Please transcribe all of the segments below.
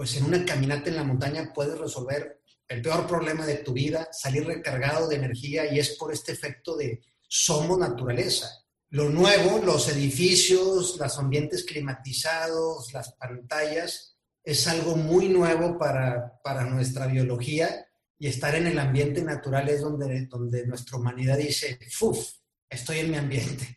pues en una caminata en la montaña puedes resolver el peor problema de tu vida, salir recargado de energía y es por este efecto de somos naturaleza. Lo nuevo, los edificios, los ambientes climatizados, las pantallas, es algo muy nuevo para, para nuestra biología y estar en el ambiente natural es donde, donde nuestra humanidad dice, ¡fuf! Estoy en mi ambiente.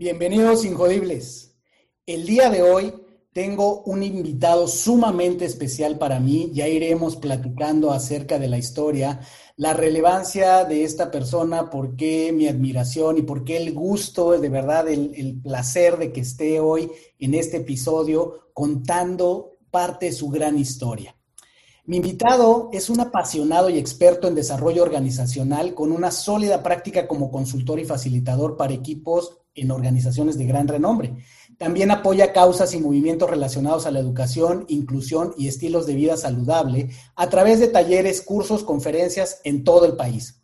Bienvenidos Injodibles. El día de hoy tengo un invitado sumamente especial para mí. Ya iremos platicando acerca de la historia, la relevancia de esta persona, por qué mi admiración y por qué el gusto, de verdad, el, el placer de que esté hoy en este episodio contando parte de su gran historia. Mi invitado es un apasionado y experto en desarrollo organizacional con una sólida práctica como consultor y facilitador para equipos en organizaciones de gran renombre. También apoya causas y movimientos relacionados a la educación, inclusión y estilos de vida saludable a través de talleres, cursos, conferencias en todo el país.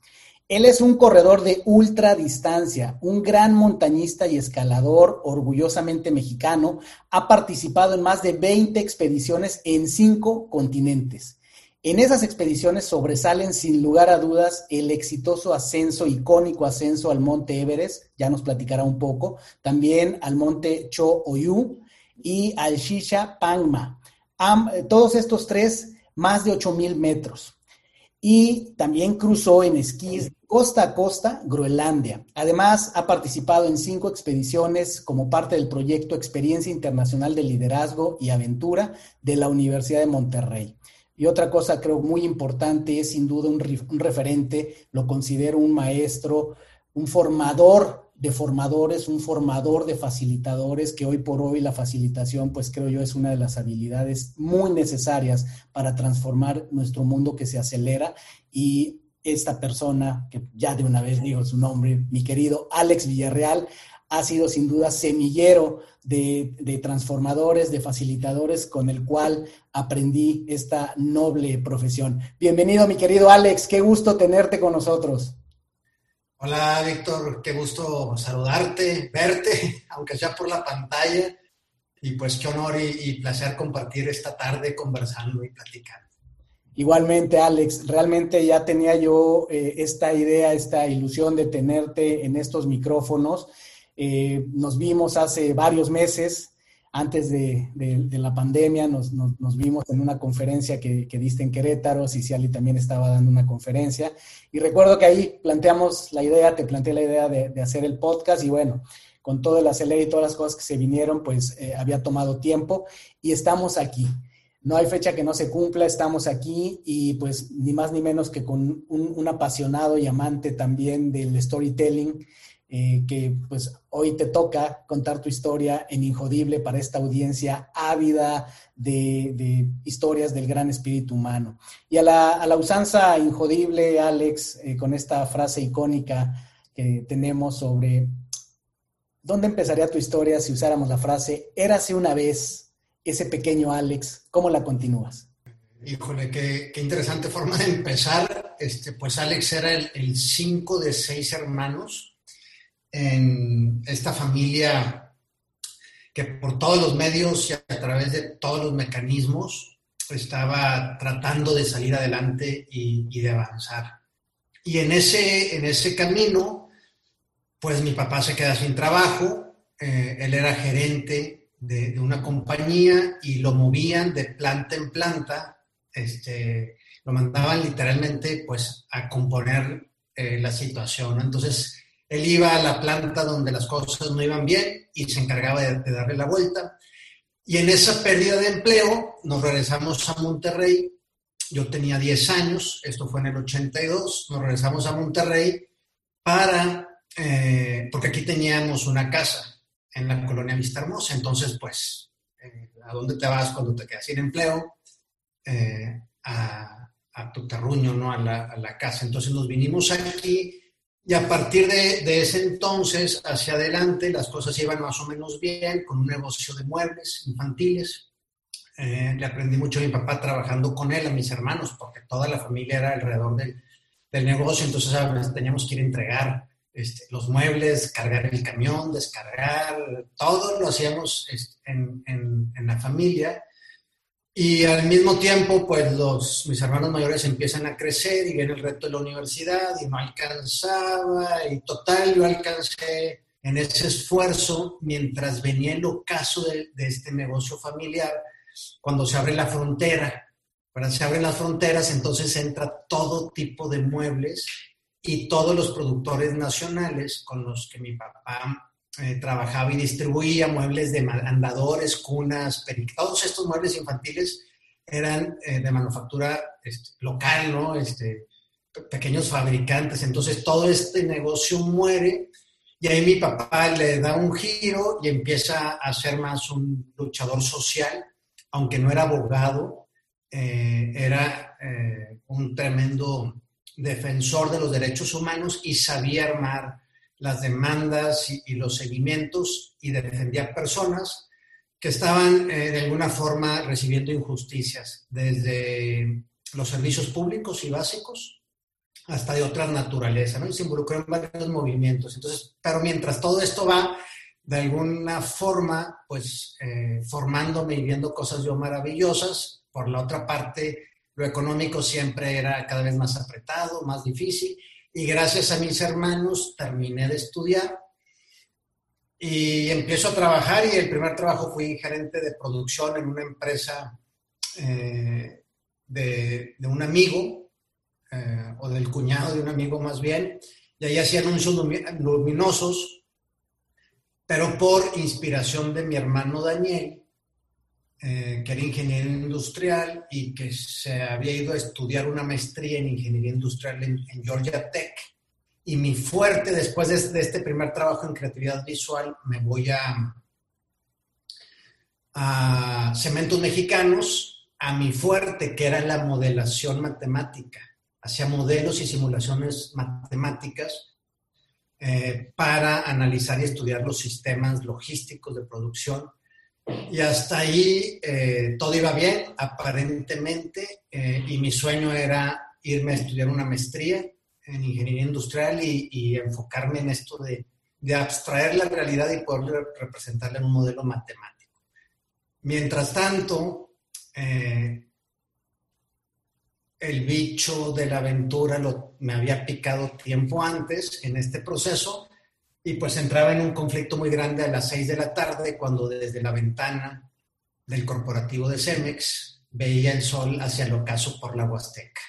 Él es un corredor de ultra distancia, un gran montañista y escalador orgullosamente mexicano. Ha participado en más de 20 expediciones en cinco continentes. En esas expediciones sobresalen sin lugar a dudas el exitoso ascenso, icónico ascenso al Monte Everest, ya nos platicará un poco, también al Monte Cho Oyu y al Shisha Pangma. todos estos tres, más de 8000 metros. Y también cruzó en esquís costa a costa Groenlandia. Además, ha participado en cinco expediciones como parte del proyecto Experiencia Internacional de Liderazgo y Aventura de la Universidad de Monterrey. Y otra cosa creo muy importante es sin duda un, referente, lo considero un maestro, un formador de formadores, un formador de facilitadores, que hoy por hoy la facilitación, pues creo yo, es una de las habilidades muy necesarias para transformar nuestro mundo que se acelera. Y esta persona, que ya de una vez digo su nombre, mi querido Alex Villarreal, ha sido sin duda semillero de, transformadores, de facilitadores con el cual aprendí esta noble profesión. Bienvenido, mi querido Alex, qué gusto tenerte con nosotros. Hola, Víctor, qué gusto saludarte, verte, aunque sea por la pantalla. Y pues qué honor y, placer compartir esta tarde conversando y platicando. Igualmente, Alex, realmente ya tenía yo eh, esta idea, esta ilusión de tenerte en estos micrófonos eh, nos vimos hace varios meses, antes de, la pandemia, nos, vimos en una conferencia que, diste en Querétaro, Ciciali también estaba dando una conferencia, y recuerdo que ahí planteamos la idea, te planteé la idea de, hacer el podcast, y bueno, con todo el acelere y todas las cosas que se vinieron, pues eh, había tomado tiempo, y estamos aquí. No hay fecha que no se cumpla, estamos aquí y pues ni más ni menos que con un apasionado y amante también del storytelling, eh, que pues hoy te toca contar tu historia en Injodible para esta audiencia ávida de, historias del gran espíritu humano. Y a la, usanza Injodible, Alex, eh, con esta frase icónica que tenemos sobre dónde empezaría tu historia si usáramos la frase, érase una vez ese pequeño Alex, ¿cómo la continúas? Híjole, qué, interesante forma de empezar. Este, pues Alex era el, el cinco de seis hermanos en esta familia que por todos los medios y a través de todos los mecanismos estaba tratando de salir adelante y, de avanzar. Y en ese, en ese camino, pues mi papá se queda sin trabajo, eh, él era gerente de, una compañía y lo movían de planta en planta, este, lo mandaban literalmente pues a componer eh, la situación. Entonces, él iba a la planta donde las cosas no iban bien y se encargaba de, darle la vuelta. Y en esa pérdida de empleo nos regresamos a Monterrey. Yo tenía 10 años, esto fue en el 82, nos regresamos a Monterrey para, eh, porque aquí teníamos una casa. en la colonia Vista Hermosa. Entonces, pues, eh, ¿a dónde te vas cuando te quedas sin empleo? Eh, a, a, tu terruño, ¿no? A la, a la, casa. Entonces nos vinimos aquí y a partir de, de, ese entonces hacia adelante las cosas iban más o menos bien con un negocio de muebles infantiles. Eh, le aprendí mucho a mi papá trabajando con él, a mis hermanos, porque toda la familia era alrededor del, del negocio, entonces ¿sabes? teníamos que ir a entregar este, los muebles, cargar el camión, descargar, todo lo hacíamos este, en, en, en, la familia. Y al mismo tiempo, pues los, mis hermanos mayores empiezan a crecer y viene el reto de la universidad y no alcanzaba y total, yo alcancé en ese esfuerzo mientras venía el ocaso de, de este negocio familiar, cuando se abre la frontera. Cuando se abren las fronteras, entonces entra todo tipo de muebles y todos los productores nacionales con los que mi papá eh, trabajaba y distribuía, muebles de andadores, cunas, todos estos muebles infantiles eran eh, de manufactura este, local, ¿no? Este, pequeños fabricantes. Entonces todo este negocio muere y ahí mi papá le da un giro y empieza a ser más un luchador social, aunque no era abogado, eh, era un tremendo defensor de los derechos humanos y sabía armar las demandas y, los seguimientos y defendía personas que estaban eh, de alguna forma recibiendo injusticias, desde los servicios públicos y básicos hasta de otras naturalezas, ¿no? Se involucró en varios movimientos. Entonces, pero mientras todo esto va, de alguna forma, pues eh, formándome y viendo cosas yo maravillosas, por la otra parte, lo económico siempre era cada vez más apretado, más difícil, y gracias a mis hermanos terminé de estudiar y empiezo a trabajar y el primer trabajo fui gerente de producción en una empresa eh, de, un amigo eh, o del cuñado de un amigo más bien, y ahí hacía anuncios luminosos, pero por inspiración de mi hermano Daniel, eh, que era ingeniero industrial y que se había ido a estudiar una maestría en ingeniería industrial en, Georgia Tech. Y mi fuerte, después de, este primer trabajo en creatividad visual, me voy a, a Cementos Mexicanos, a mi fuerte, que era la modelación matemática. Hacía modelos y simulaciones matemáticas eh, para analizar y estudiar los sistemas logísticos de producción y hasta ahí eh, todo iba bien, aparentemente, eh, y mi sueño era irme a estudiar una maestría en ingeniería industrial y, enfocarme en esto de, de, abstraer la realidad y poder representarla en un modelo matemático. Mientras tanto, eh, el bicho de la aventura me había picado tiempo antes en este proceso y pues entraba en un conflicto muy grande a las seis de la tarde cuando desde la ventana del corporativo de Cemex veía el sol hacia el ocaso por la Huasteca.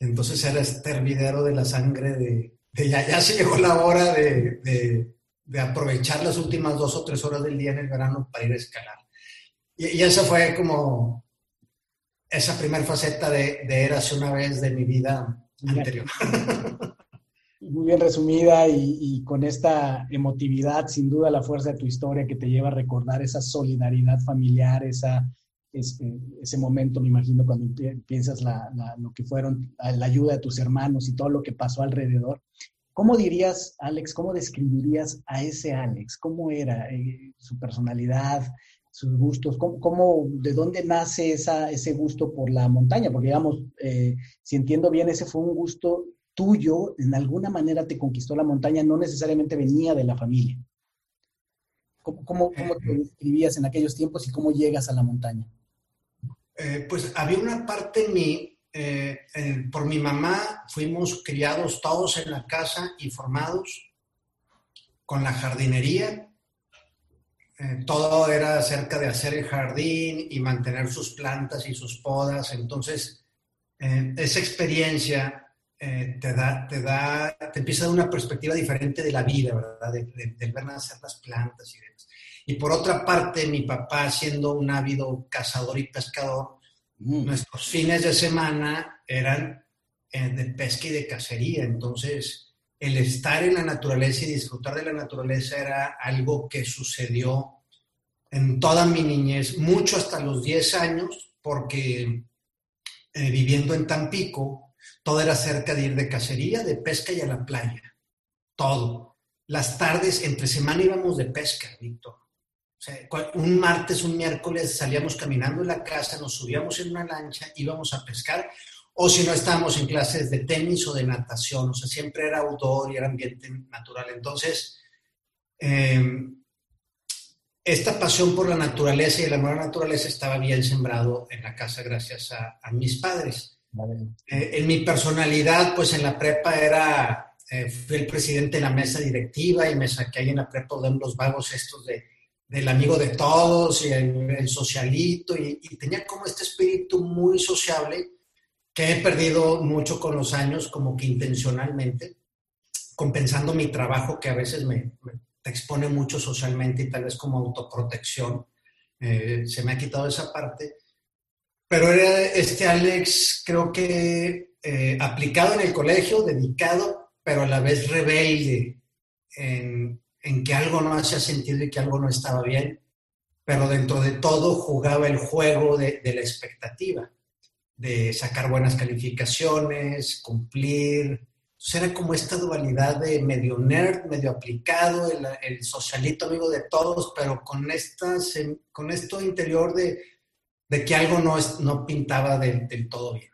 Entonces era este hervidero de la sangre de, de ya, ya, se llegó la hora de, de, de, aprovechar las últimas dos o tres horas del día en el verano para ir a escalar. Y, y esa fue como esa primera faceta de, de Érase una vez de mi vida anterior. bien resumida y, y, con esta emotividad, sin duda la fuerza de tu historia que te lleva a recordar esa solidaridad familiar, esa, ese, ese momento, me imagino, cuando piensas la, la, lo que fueron, la ayuda de tus hermanos y todo lo que pasó alrededor. ¿Cómo dirías, Alex, cómo describirías a ese Alex? ¿Cómo era eh, su personalidad, sus gustos? ¿Cómo, cómo, ¿De dónde nace esa, ese gusto por la montaña? Porque, digamos, eh, si entiendo bien, ese fue un gusto tuyo, en alguna manera te conquistó la montaña, no necesariamente venía de la familia. ¿Cómo, cómo, cómo te describías en aquellos tiempos y cómo llegas a la montaña? Eh, pues había una parte en mí, eh, eh, por mi mamá fuimos criados todos en la casa y formados con la jardinería. todo era acerca de hacer el jardín y mantener sus plantas y sus podas. Entonces, esa experiencia eh, te da, te da, te empieza a dar una perspectiva diferente de la vida, ¿verdad? De, de, de, ver nacer las plantas y demás. Y por otra parte, mi papá, siendo un ávido cazador y pescador, mm. nuestros fines de semana eran eh, de pesca y de cacería. Entonces, el estar en la naturaleza y disfrutar de la naturaleza era algo que sucedió en toda mi niñez, mucho hasta los 10 años, porque eh, viviendo en Tampico, todo era cerca de ir de cacería, de pesca y a la playa. Todo. Las tardes, entre semana íbamos de pesca, Víctor. Un martes, un miércoles salíamos caminando en la casa, nos subíamos en una lancha, íbamos a pescar o si no estábamos en clases de tenis o de natación, o sea, siempre era outdoor y era ambiente natural. Entonces, em, esta pasión por la naturaleza y el amor a la naturaleza estaba bien sembrado en la casa gracias a, mis padres. Eh, en mi personalidad, pues en la prepa era, eh, fui el presidente de la mesa directiva y me saqué ahí en la prepa de los vagos estos de, del amigo de todos y el, socialito y, y tenía como este espíritu muy sociable que he perdido mucho con los años, como que intencionalmente, compensando mi trabajo que a veces me, expone mucho socialmente y tal vez como autoprotección. Eh, se me ha quitado esa parte. Pero era este Alex, creo que eh, aplicado en el colegio, dedicado, pero a la vez rebelde en, que algo no hacía sentido y que algo no estaba bien, pero dentro de todo jugaba el juego de la expectativa de sacar buenas calificaciones, cumplir. Entonces era como esta dualidad de medio nerd, medio aplicado, el, socialito amigo de todos, pero con, estas, con esto interior de, que algo no, es, no pintaba del, todo bien.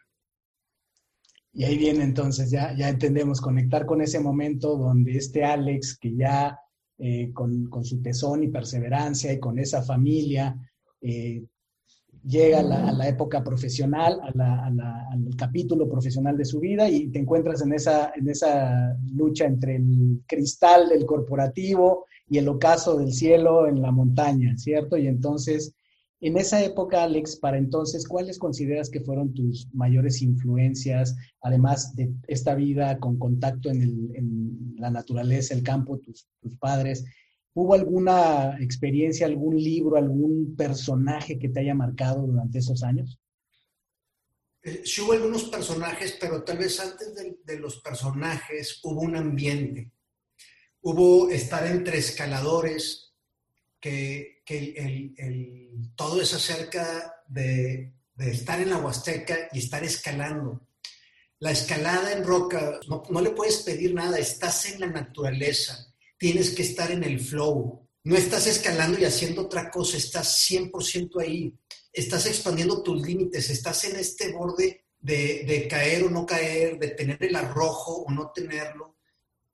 Y ahí viene entonces, ya, ya entendemos, conectar con ese momento donde este Alex, que ya eh, con, su tesón y perseverancia y con esa familia, eh, llega a la, época profesional, al capítulo profesional de su vida y te encuentras en esa, en esa lucha entre el cristal del corporativo y el ocaso del cielo en la montaña, ¿cierto? Y entonces, en esa época, Alex, para entonces, ¿cuáles consideras que fueron tus mayores influencias, además de esta vida con contacto en, la naturaleza, el campo, tus, padres? ¿Hubo alguna experiencia, algún libro, algún personaje que te haya marcado durante esos años? Eh, sí hubo algunos personajes, pero tal vez antes de, los personajes hubo un ambiente. Hubo estar entre escaladores, que, todo es acerca de, estar en la Huasteca y estar escalando. La escalada en roca, no le puedes pedir nada, estás en la naturaleza tienes que estar en el flow. No estás escalando y haciendo otra cosa, estás 100% ahí. Estás expandiendo tus límites, estás en este borde de, caer o no caer, de tener el arrojo o no tenerlo.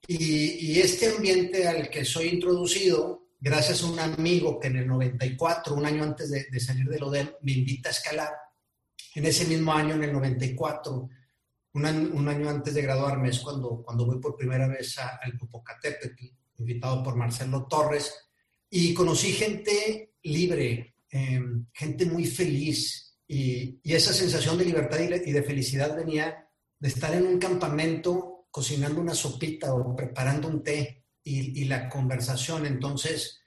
Y, este ambiente al que soy introducido, gracias a un amigo que en el 94, un año antes de, salir del ODEM, me invita a escalar. En ese mismo año, en el 94, un año, antes de graduarme, es cuando, cuando voy por primera vez al Popocatépetl invitado por Marcelo Torres, y conocí gente libre, em, gente muy feliz, y, esa sensación de libertad y de felicidad venía de estar en un campamento cocinando una sopita o preparando un té y, la conversación. Entonces,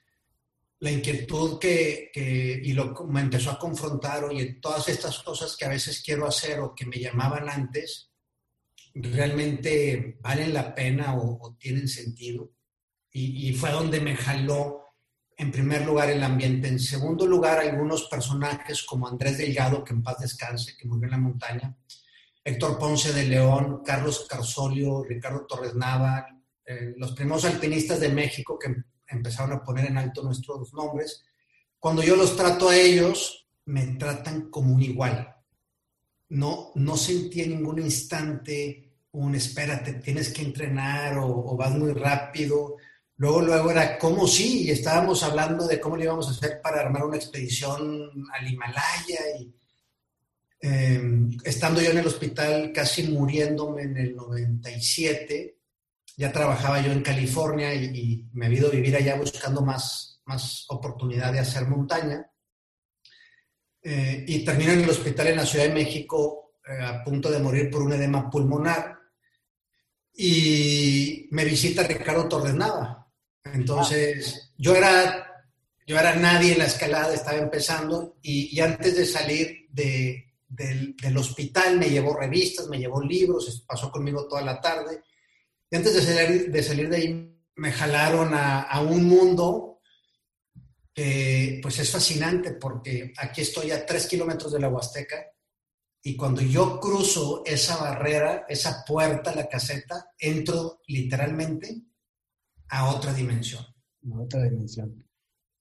la inquietud que, y lo, me empezó a confrontar, oye, todas estas cosas que a veces quiero hacer o que me llamaban antes, realmente valen la pena o tienen sentido y, fue donde me jaló en primer lugar el ambiente, en segundo lugar algunos personajes como Andrés Delgado, que en paz descanse, que murió en la montaña, Héctor Ponce de León, Carlos Carsolio, Ricardo Torres Nava, eh, los primeros alpinistas de México que empezaron a poner en alto nuestros nombres. Cuando yo los trato a ellos, me tratan como un igual. No, no sentí en ningún instante un espérate, tienes que entrenar o, vas muy rápido Luego, luego era cómo sí, y estábamos hablando de cómo le íbamos a hacer para armar una expedición al Himalaya y em, estando yo en el hospital casi muriéndome en el 97, ya trabajaba yo en California y, me he ido a vivir allá buscando más, más oportunidad de hacer montaña. Eh, y termino en el hospital en la Ciudad de México eh, a punto de morir por un edema pulmonar. Y me visita Ricardo Torres Nava, entonces, yo era, yo era nadie en la escalada, estaba empezando y, antes de salir del, hospital me llevó revistas, me llevó libros, pasó conmigo toda la tarde Y antes de salir de, salir de ahí, me jalaron a, un mundo que pues es fascinante porque aquí estoy a tres kilómetros de la Huasteca y cuando yo cruzo esa barrera, esa puerta, la caseta, entro literalmente a otra dimensión. A otra dimensión.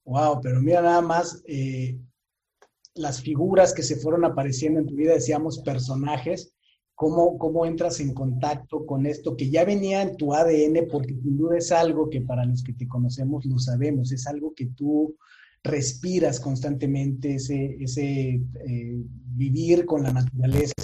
Wow, pero mira nada más eh, las figuras que se fueron apareciendo en tu vida, decíamos personajes, cómo, cómo entras en contacto con esto que ya venía en tu ADN, porque sin duda es algo que para los que te conocemos lo sabemos, es algo que tú respiras constantemente, ese, ese eh, vivir con la naturaleza.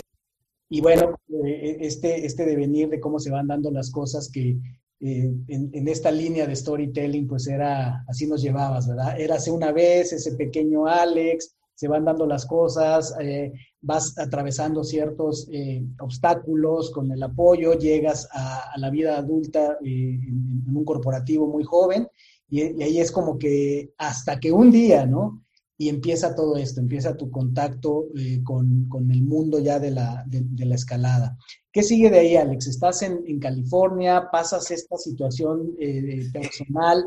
Y bueno, eh, este, este devenir de cómo se van dando las cosas que eh, en, esta línea de storytelling, pues era, así nos llevabas, ¿verdad? Érase una vez ese pequeño Alex, se van dando las cosas, eh, vas atravesando ciertos eh, obstáculos con el apoyo, llegas a, la vida adulta en, un corporativo muy joven, y, ahí es como que hasta que un día, ¿no? Y empieza todo esto, empieza tu contacto con, el mundo ya de la, de la escalada. ¿Qué sigue de ahí, Alex? Estás en, California, pasas esta situación eh, personal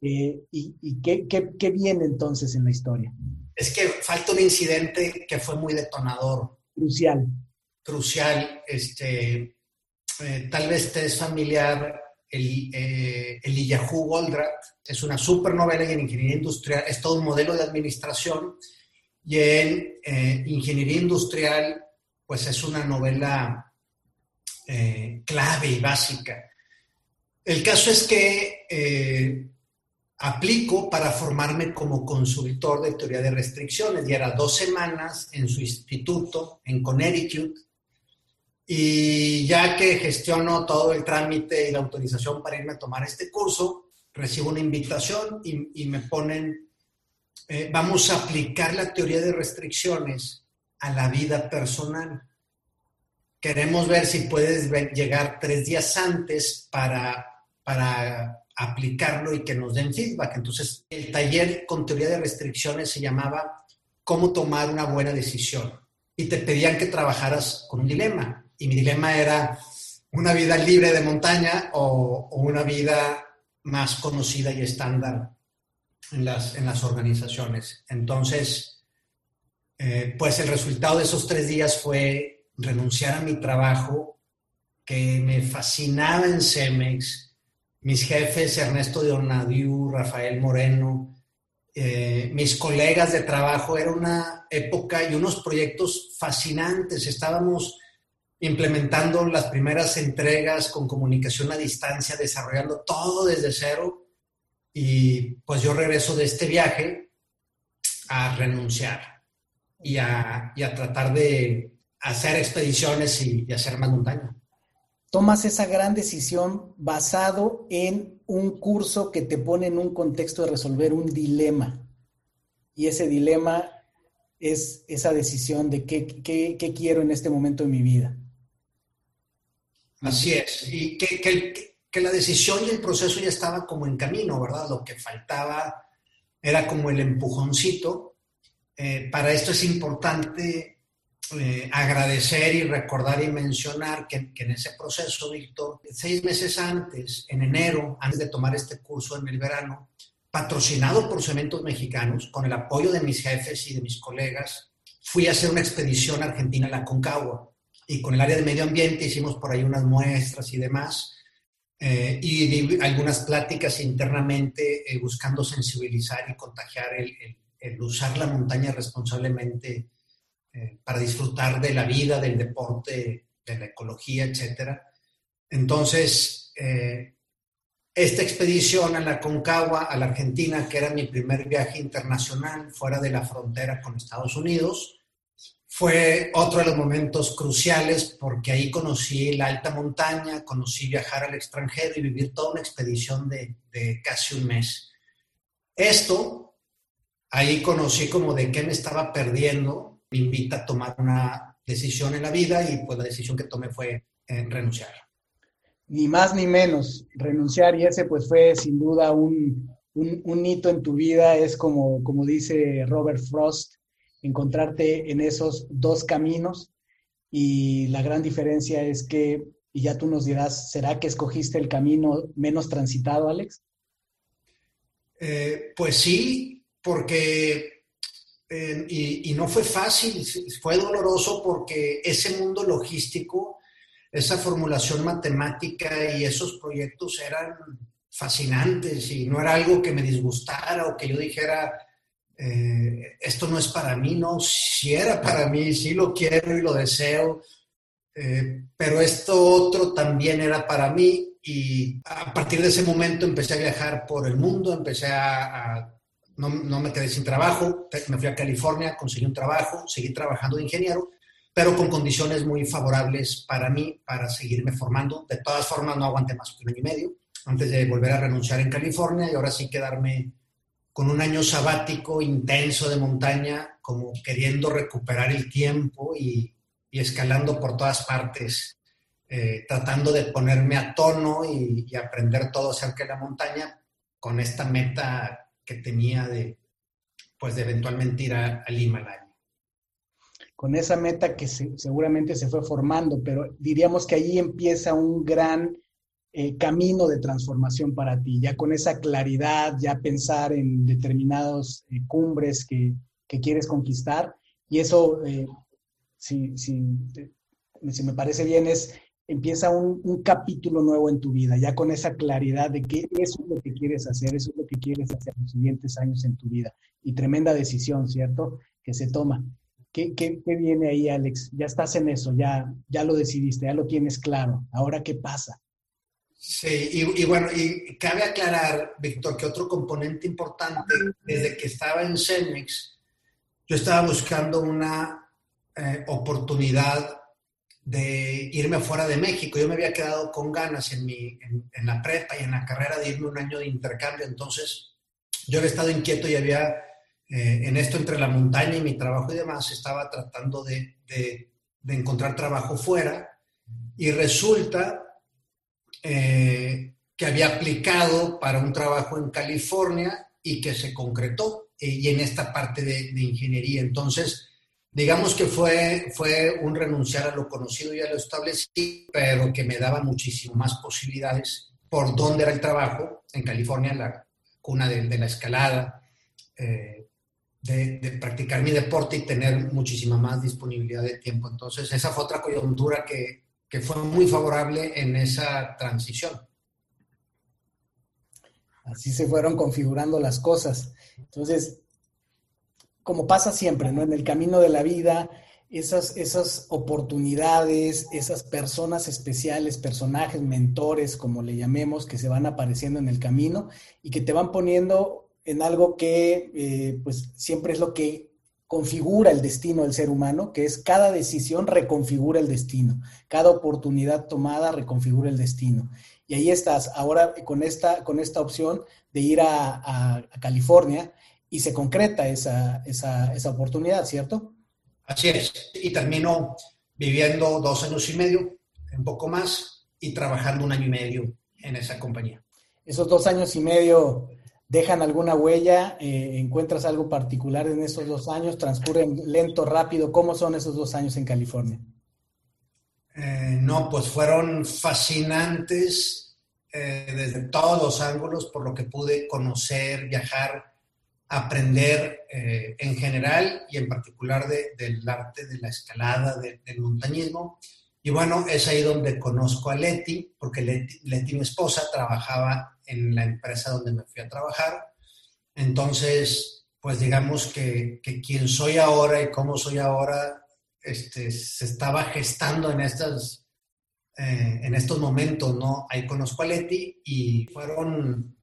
eh, y, qué, viene entonces en la historia. Es que falta un incidente que fue muy detonador. Crucial. Crucial. Este, eh, tal vez te es familiar el, el Yahoo Goldratt. Es una supernovela y en ingeniería industrial es todo un modelo de administración. Y en ingeniería industrial, pues es una novela eh, clave y básica. El caso es que eh, aplico para formarme como consultor de teoría de restricciones. Y era dos semanas en su instituto en Connecticut y ya que gestiono todo el trámite y la autorización para irme a tomar este curso, recibo una invitación y, me ponen, eh, vamos a aplicar la teoría de restricciones a la vida personal. Queremos ver si puedes llegar tres días antes para, para aplicarlo y que nos den feedback. Entonces, el taller con teoría de restricciones se llamaba Cómo tomar una buena decisión. Y te pedían que trabajaras con un dilema. Y mi dilema era una vida libre de montaña o, una vida más conocida y estándar en las, en las organizaciones. Entonces, eh, pues el resultado de esos tres días fue renunciar a mi trabajo que me fascinaba en Cemex, mis jefes Ernesto de Ornadiu, Rafael Moreno, eh, mis colegas de trabajo, era una época y unos proyectos fascinantes. Estábamos implementando las primeras entregas con comunicación a distancia, desarrollando todo desde cero. Y pues yo regreso de este viaje a renunciar y a, y a tratar de hacer expediciones y, hacer más montaña. Tomas esa gran decisión basado en un curso que te pone en un contexto de resolver un dilema. Y ese dilema es esa decisión de qué, quiero en este momento de mi vida. Así es. Y que, la decisión y el proceso ya estaba como en camino, ¿verdad? Lo que faltaba era como el empujoncito. Eh, para esto es importante eh, agradecer y recordar y mencionar que, en ese proceso, Víctor, seis meses antes, en enero, antes de tomar este curso en el verano, patrocinado por Cementos Mexicanos, con el apoyo de mis jefes y de mis colegas, fui a hacer una expedición argentina a la Concagua y con el área de medio ambiente hicimos por ahí unas muestras y demás. Eh, y di algunas pláticas internamente eh, buscando sensibilizar y contagiar el, el usar la montaña responsablemente eh, para disfrutar de la vida, del deporte, de la ecología, etc. Entonces, eh, esta expedición a la Concagua, a la Argentina, que era mi primer viaje internacional fuera de la frontera con Estados Unidos, fue otro de los momentos cruciales porque ahí conocí la alta montaña, conocí viajar al extranjero y vivir toda una expedición de, de casi un mes. Esto, ahí conocí como de qué me estaba perdiendo invita a tomar una decisión en la vida y pues la decisión que tomé fue renunciar. Ni más ni menos, renunciar y ese pues fue sin duda un, un, hito en tu vida, es como, como dice Robert Frost, encontrarte en esos dos caminos y la gran diferencia es que y ya tú nos dirás, ¿será que escogiste el camino menos transitado, Alex? Eh, pues sí, porque, eh, y, no fue fácil, fue doloroso porque ese mundo logístico, esa formulación matemática y esos proyectos eran fascinantes y no era algo que me disgustara o que yo dijera, eh, esto no es para mí, no, si era para mí, sí lo quiero y lo deseo, eh, pero esto otro también era para mí y a partir de ese momento empecé a viajar por el mundo, empecé a... no, me quedé sin trabajo, me fui a California, conseguí un trabajo, seguí trabajando de ingeniero, pero con condiciones muy favorables para mí, para seguirme formando. De todas formas, no aguanté más que un año y medio antes de volver a renunciar en California y ahora sí quedarme con un año sabático intenso de montaña, como queriendo recuperar el tiempo y, y escalando por todas partes, eh, tratando de ponerme a tono y, aprender todo acerca de la montaña con esta meta que tenía de, pues, de eventualmente ir al Himalaya. Con esa meta que seguramente se fue formando, pero diríamos que allí empieza un gran eh, camino de transformación para ti, ya con esa claridad, ya pensar en determinados eh, cumbres que, que, quieres conquistar, y eso si, si, si me parece bien, es empieza un, un, capítulo nuevo en tu vida, ya con esa claridad de que es lo que quieres hacer, eso es lo que quieres hacer los siguientes años en tu vida. Y tremenda decisión, ¿cierto? Que se toma. ¿Qué, qué, qué viene ahí, Alex? Ya estás en eso, ya, ya lo decidiste, ya lo tienes claro. Ahora, ¿qué pasa? Sí, y, y, bueno, y cabe aclarar, Víctor, que otro componente importante, desde que estaba en Cemex, yo estaba buscando una eh, oportunidad de irme fuera de México. Yo me había quedado con ganas en, mi, en, la prepa y en la carrera de irme un año de intercambio, entonces yo había estado inquieto y había, eh, en esto entre la montaña y mi trabajo y demás, estaba tratando de, de, encontrar trabajo fuera y resulta eh, que había aplicado para un trabajo en California y que se concretó y en esta parte de ingeniería. Entonces, digamos que fue, fue un renunciar a lo conocido y a lo establecido, pero que me daba muchísimo más posibilidades por dónde era el trabajo, en California, la cuna de, la escalada, eh, de, practicar mi deporte y tener muchísima más disponibilidad de tiempo. Entonces, esa fue otra coyuntura que, que fue muy favorable en esa transición. Así se fueron configurando las cosas. Entonces, como pasa siempre, ¿no? En el camino de la vida, esas, esas oportunidades, esas personas especiales, personajes, mentores, como le llamemos, que se van apareciendo en el camino y que te van poniendo en algo que eh, pues siempre es lo que configura el destino del ser humano, que es cada decisión reconfigura el destino, cada oportunidad tomada reconfigura el destino. Y ahí estás, ahora con esta, con esta opción de ir a, a California, y se concreta esa, esa, esa oportunidad, ¿cierto? Así es. Y termino viviendo dos años y medio, un poco más, y trabajando un año y medio en esa compañía. Esos dos años y medio dejan alguna huella, eh, encuentras algo particular en esos dos años, transcurren lento, rápido. ¿Cómo son esos dos años en California? Eh, no, pues fueron fascinantes eh, desde todos los ángulos, por lo que pude conocer, viajar, aprender eh, en general y en particular del arte de la escalada, del montañismo. Y bueno, es ahí donde conozco a Leti, porque Leti, mi esposa, trabajaba en la empresa donde me fui a trabajar. Entonces, pues digamos que, que quien soy ahora y cómo soy ahora, este, se estaba gestando en, estas, eh, en estos momentos, ¿no? Ahí conozco a Leti y fueron...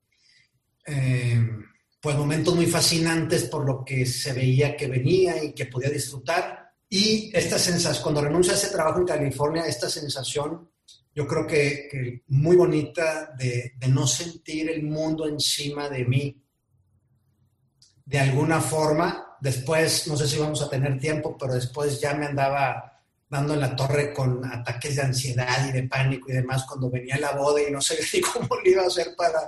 Eh, pues momentos muy fascinantes por lo que se veía que venía y que podía disfrutar. Y esta sensación, cuando renuncio a ese trabajo en California, esta sensación, yo creo que, muy bonita de, no sentir el mundo encima de mí. De alguna forma, después, no sé si vamos a tener tiempo, pero después ya me andaba dando en la torre con ataques de ansiedad y de pánico y demás cuando venía la boda y no sé cómo le iba a hacer para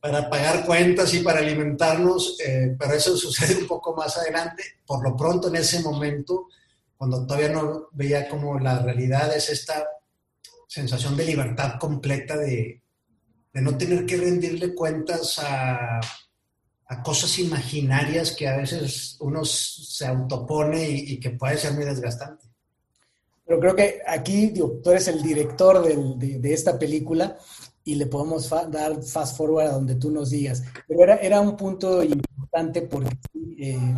para pagar cuentas y para alimentarnos, eh, pero eso sucede un poco más adelante. Por lo pronto, en ese momento, cuando todavía no veía como la realidad es esta sensación de libertad completa de, no tener que rendirle cuentas a, cosas imaginarias que a veces uno se autopone y, que puede ser muy desgastante. Pero creo que aquí, tú eres el director de, esta película y le podemos dar fast forward a donde tú nos digas. Pero era, era un punto importante porque eh,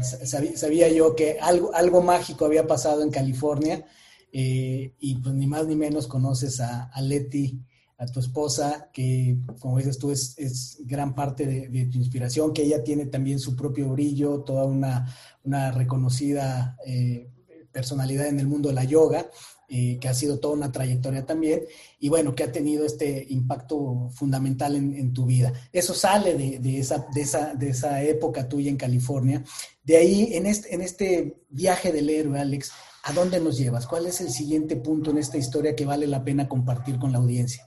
sabía, yo que algo, algo mágico había pasado en California eh, y pues ni más ni menos conoces a, a, Leti, a tu esposa, que como dices tú es, es gran parte de, tu inspiración, que ella tiene también su propio brillo, toda una, una reconocida eh, personalidad en el mundo de la yoga. Eh, que ha sido toda una trayectoria también, y bueno, que ha tenido este impacto fundamental en, tu vida. Eso sale de, esa, de, esa, de, esa, época tuya en California. De ahí, en este, en este viaje del héroe, Alex, ¿A dónde nos llevas? ¿Cuál es el siguiente punto en esta historia que vale la pena compartir con la audiencia?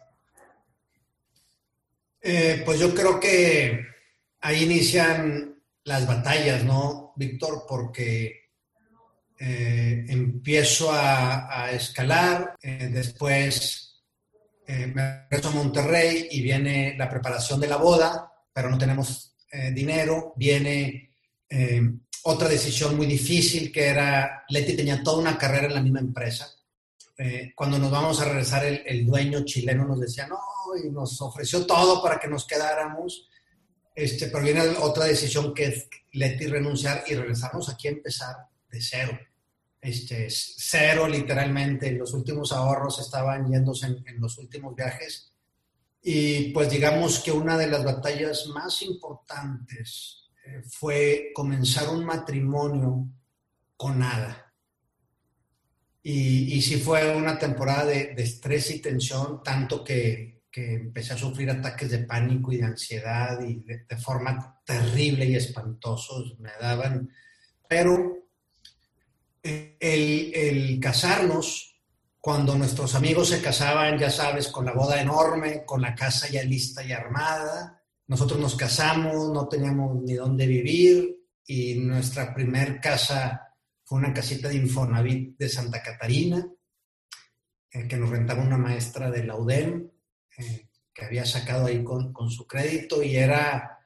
Eh, pues yo creo que ahí inician las batallas, ¿no, Víctor? Porque eh, empiezo a, escalar, eh, después me regreso a Monterrey y viene la preparación de la boda, pero no tenemos dinero, viene otra decisión muy difícil que era, Leti tenía toda una carrera en la misma empresa. Eh, cuando nos vamos a regresar, el, dueño chileno nos decía, no, y nos ofreció todo para que nos quedáramos. Este, pero viene otra decisión que es Leti renunciar y regresarnos aquí a empezar de cero. Este, cero literalmente, los últimos ahorros estaban yéndose en, en los últimos viajes. Y pues digamos que una de las batallas más importantes fue comenzar un matrimonio con nada. Y, y sí fue una temporada de, estrés y tensión, tanto que, que, empecé a sufrir ataques de pánico y de ansiedad y de, forma terrible y espantosos me daban. Pero el, casarnos, cuando nuestros amigos se casaban, ya sabes, con la boda enorme, con la casa ya lista y armada, nosotros nos casamos, no teníamos ni dónde vivir y nuestra primer casa fue una casita de Infonavit de Santa Catarina, eh, que nos rentaba una maestra de la UDEM, eh, que había sacado ahí con, su crédito y era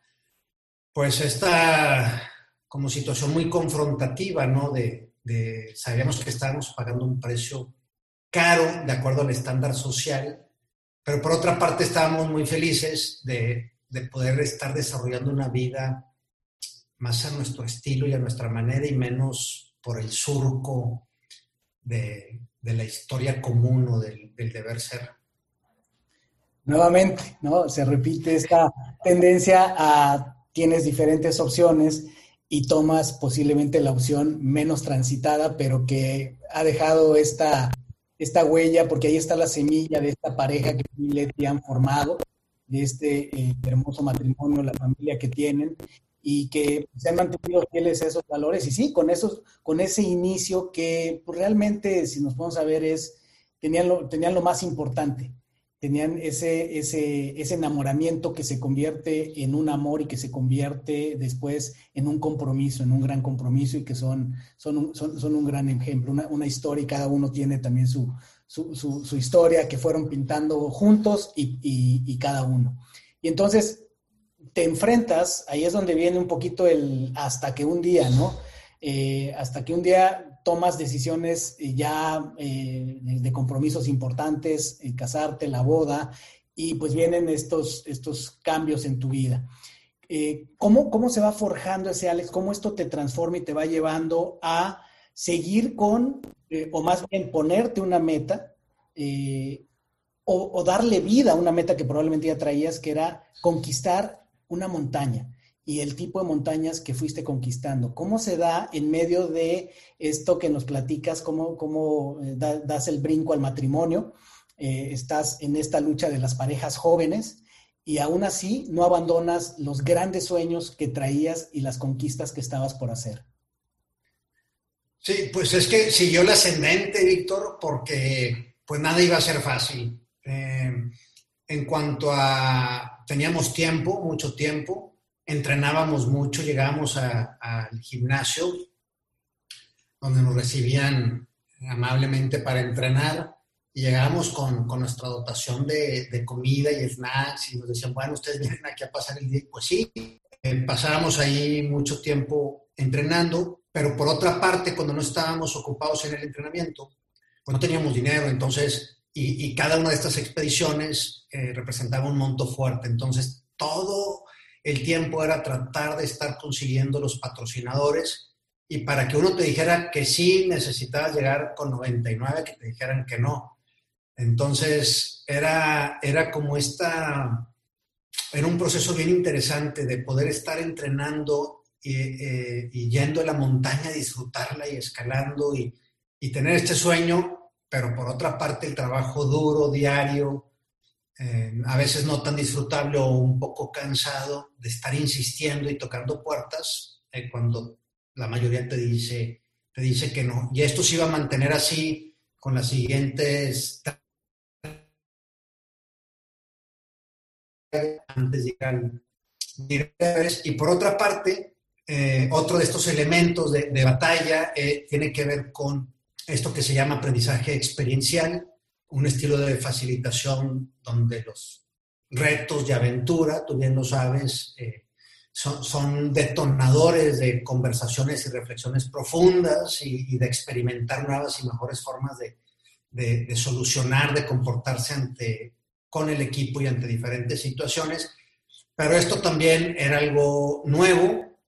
pues esta como situación muy confrontativa, ¿no? De, de, sabíamos que estábamos pagando un precio caro de acuerdo al estándar social, pero por otra parte estábamos muy felices de de poder estar desarrollando una vida más a nuestro estilo y a nuestra manera y menos por el surco de, la historia común o del, deber ser. Nuevamente, ¿no? Se repite esta tendencia a tienes diferentes opciones y tomas posiblemente la opción menos transitada, pero que ha dejado esta, esta huella, porque ahí está la semilla de esta pareja que Leti han formado, de este eh, hermoso matrimonio, la familia que tienen y que se han mantenido fieles a esos valores. Y sí, con, esos, con ese inicio que pues, realmente, si nos podemos a ver, es, tenían, lo, tenían lo más importante. Tenían ese, ese, ese enamoramiento que se convierte en un amor y que se convierte después en un compromiso, en un gran compromiso y que son, son, un, son, son un gran ejemplo, una, una historia y cada uno tiene también su, su, su, historia que fueron pintando juntos y, y, cada uno. Y entonces te enfrentas, ahí es donde viene un poquito el hasta que un día, ¿no? Eh, hasta que un día tomas decisiones eh, ya eh, de compromisos importantes, casarte, la boda, y pues vienen estos, estos cambios en tu vida. ¿cómo, ¿Cómo se va forjando ese Alex? ¿Cómo esto te transforma y te va llevando a seguir con, eh, o más bien ponerte una meta, eh, o, darle vida a una meta que probablemente ya traías, que era conquistar una montaña y el tipo de montañas que fuiste conquistando. ¿Cómo se da en medio de esto que nos platicas? ¿Cómo, cómo eh, das el brinco al matrimonio? estás en esta lucha de las parejas jóvenes y aún así no abandonas los grandes sueños que traías y las conquistas que estabas por hacer. Sí, pues es que siguió el ascendente, Víctor, porque pues nada iba a ser fácil. Eh, en cuanto a, teníamos tiempo, mucho tiempo, entrenábamos mucho, llegábamos al gimnasio, donde nos recibían amablemente para entrenar, y llegábamos con, con nuestra dotación de, de, comida y snacks y nos decían, bueno, ustedes vienen aquí a pasar el día. Pues sí, eh, pasábamos ahí mucho tiempo entrenando, pero por otra parte, cuando no estábamos ocupados en el entrenamiento, pues no teníamos dinero, entonces, y, y cada una de estas expediciones eh, representaba un monto fuerte, entonces todo el tiempo era tratar de estar consiguiendo los patrocinadores y para que uno te dijera que sí necesitabas llegar con 99, que te dijeran que no. Entonces, era, era como esta, era un proceso bien interesante de poder estar entrenando y, eh, y yendo a la montaña, disfrutarla y escalando y, y, tener este sueño, pero por otra parte el trabajo duro, diario, eh, a veces no tan disfrutable o un poco cansado de estar insistiendo y tocando puertas eh, cuando la mayoría te dice, te dice que no. Y esto se iba a mantener así con las siguientes antes de llegar Y por otra parte, eh, otro de estos elementos de, de batalla eh, tiene que ver con esto que se llama aprendizaje experiencial, un estilo de facilitación donde los retos de aventura, tú bien lo sabes, eh, son, detonadores de conversaciones y reflexiones profundas y, de experimentar nuevas y mejores formas de solucionar, de comportarse ante con el equipo y ante diferentes situaciones, pero esto también era algo nuevo,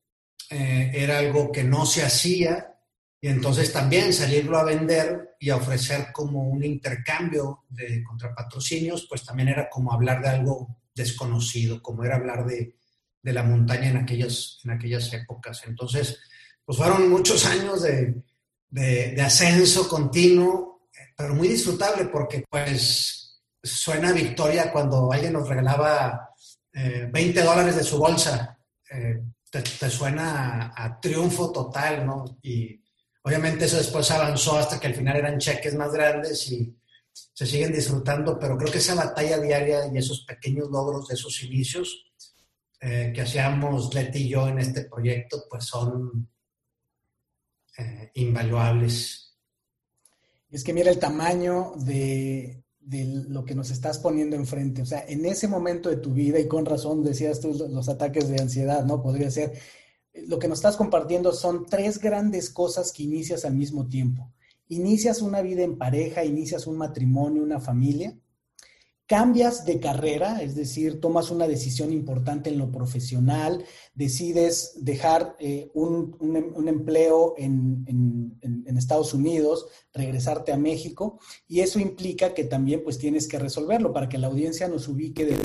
eh, era algo que no se hacía y entonces también salirlo a vender y a ofrecer como un intercambio de contrapatrocinios, pues también era como hablar de algo desconocido, como era hablar de, de la montaña en aquellas, en aquellas épocas. Entonces, pues fueron muchos años de, de, de ascenso continuo, pero muy disfrutable porque pues suena victoria cuando alguien nos regalaba eh, 20 dólares de su bolsa. Eh, te, te, suena a, a, triunfo total, ¿no? Y obviamente eso después avanzó hasta que al final eran cheques más grandes y se siguen disfrutando, pero creo que esa batalla diaria y esos pequeños logros de esos inicios eh, que hacíamos Leti y yo en este proyecto, pues son eh, invaluables. Es que mira el tamaño de, de lo que nos estás poniendo enfrente. O sea, en ese momento de tu vida, y con razón decías tú los ataques de ansiedad, ¿no? Podría ser, lo que nos estás compartiendo son tres grandes cosas que inicias al mismo tiempo. Inicias una vida en pareja, inicias un matrimonio, una familia, cambias de carrera, es decir, tomas una decisión importante en lo profesional, decides dejar eh, un, un, un, empleo en, en, Estados Unidos, regresarte a México, y eso implica que también pues tienes que resolverlo para que la audiencia nos ubique de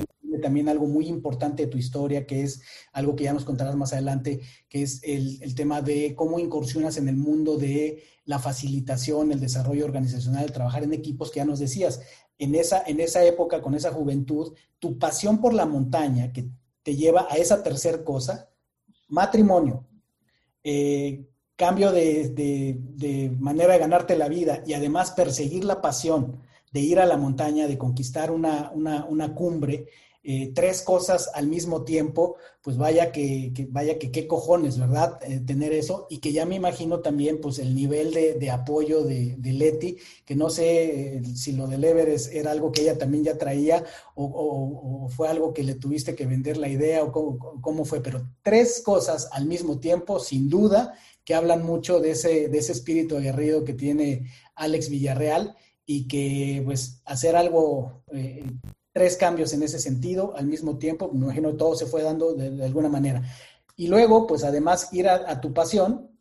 también algo muy importante de tu historia, que es algo que ya nos contarás más adelante, que es el, el tema de cómo incursionas en el mundo de la facilitación, el desarrollo organizacional, trabajar en equipos que ya nos decías. En esa, en esa época, con esa juventud, tu pasión por la montaña que te lleva a esa tercer cosa, matrimonio, eh, cambio de, de, de, manera de ganarte la vida y además perseguir la pasión de ir a la montaña, de conquistar una, una, una cumbre, eh, tres cosas al mismo tiempo, pues vaya que, que vaya que qué cojones, ¿verdad? Eh, tener eso y que ya me imagino también pues el nivel de, de apoyo de, Leti, que no sé eh, si lo del Everest era algo que ella también ya traía o, fue algo que le tuviste que vender la idea o cómo, cómo fue, pero tres cosas al mismo tiempo, sin duda, que hablan mucho de ese, de ese espíritu aguerrido que tiene Alex Villarreal y que pues hacer algo tres cambios en ese sentido al mismo tiempo, me imagino todo se fue dando de, alguna manera. Y luego, pues además ir a, tu pasión,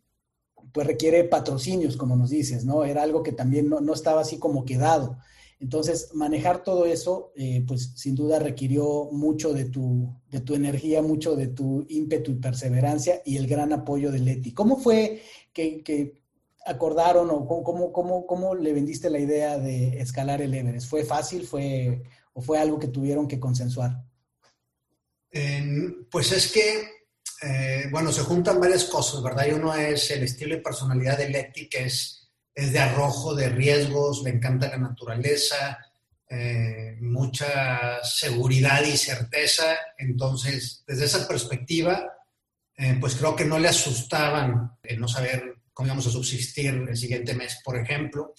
pues requiere patrocinios, como nos dices, ¿no? Era algo que también no, no estaba así como quedado. Entonces, manejar todo eso, eh, pues sin duda requirió mucho de tu, de tu energía, mucho de tu ímpetu y perseverancia y el gran apoyo de Leti. ¿Cómo fue que, que acordaron o cómo, cómo, cómo, le vendiste la idea de escalar el Everest? ¿Fue fácil? ¿Fue, o fue algo que tuvieron que consensuar? Eh, pues es que, eh, bueno, se juntan varias cosas, ¿verdad? Y uno es el estilo y personalidad de Leti, que es, es de arrojo, de riesgos, le encanta la naturaleza, eh, mucha seguridad y certeza. Entonces, desde esa perspectiva, eh, pues creo que no le asustaban el no saber cómo íbamos a subsistir el siguiente mes, por ejemplo.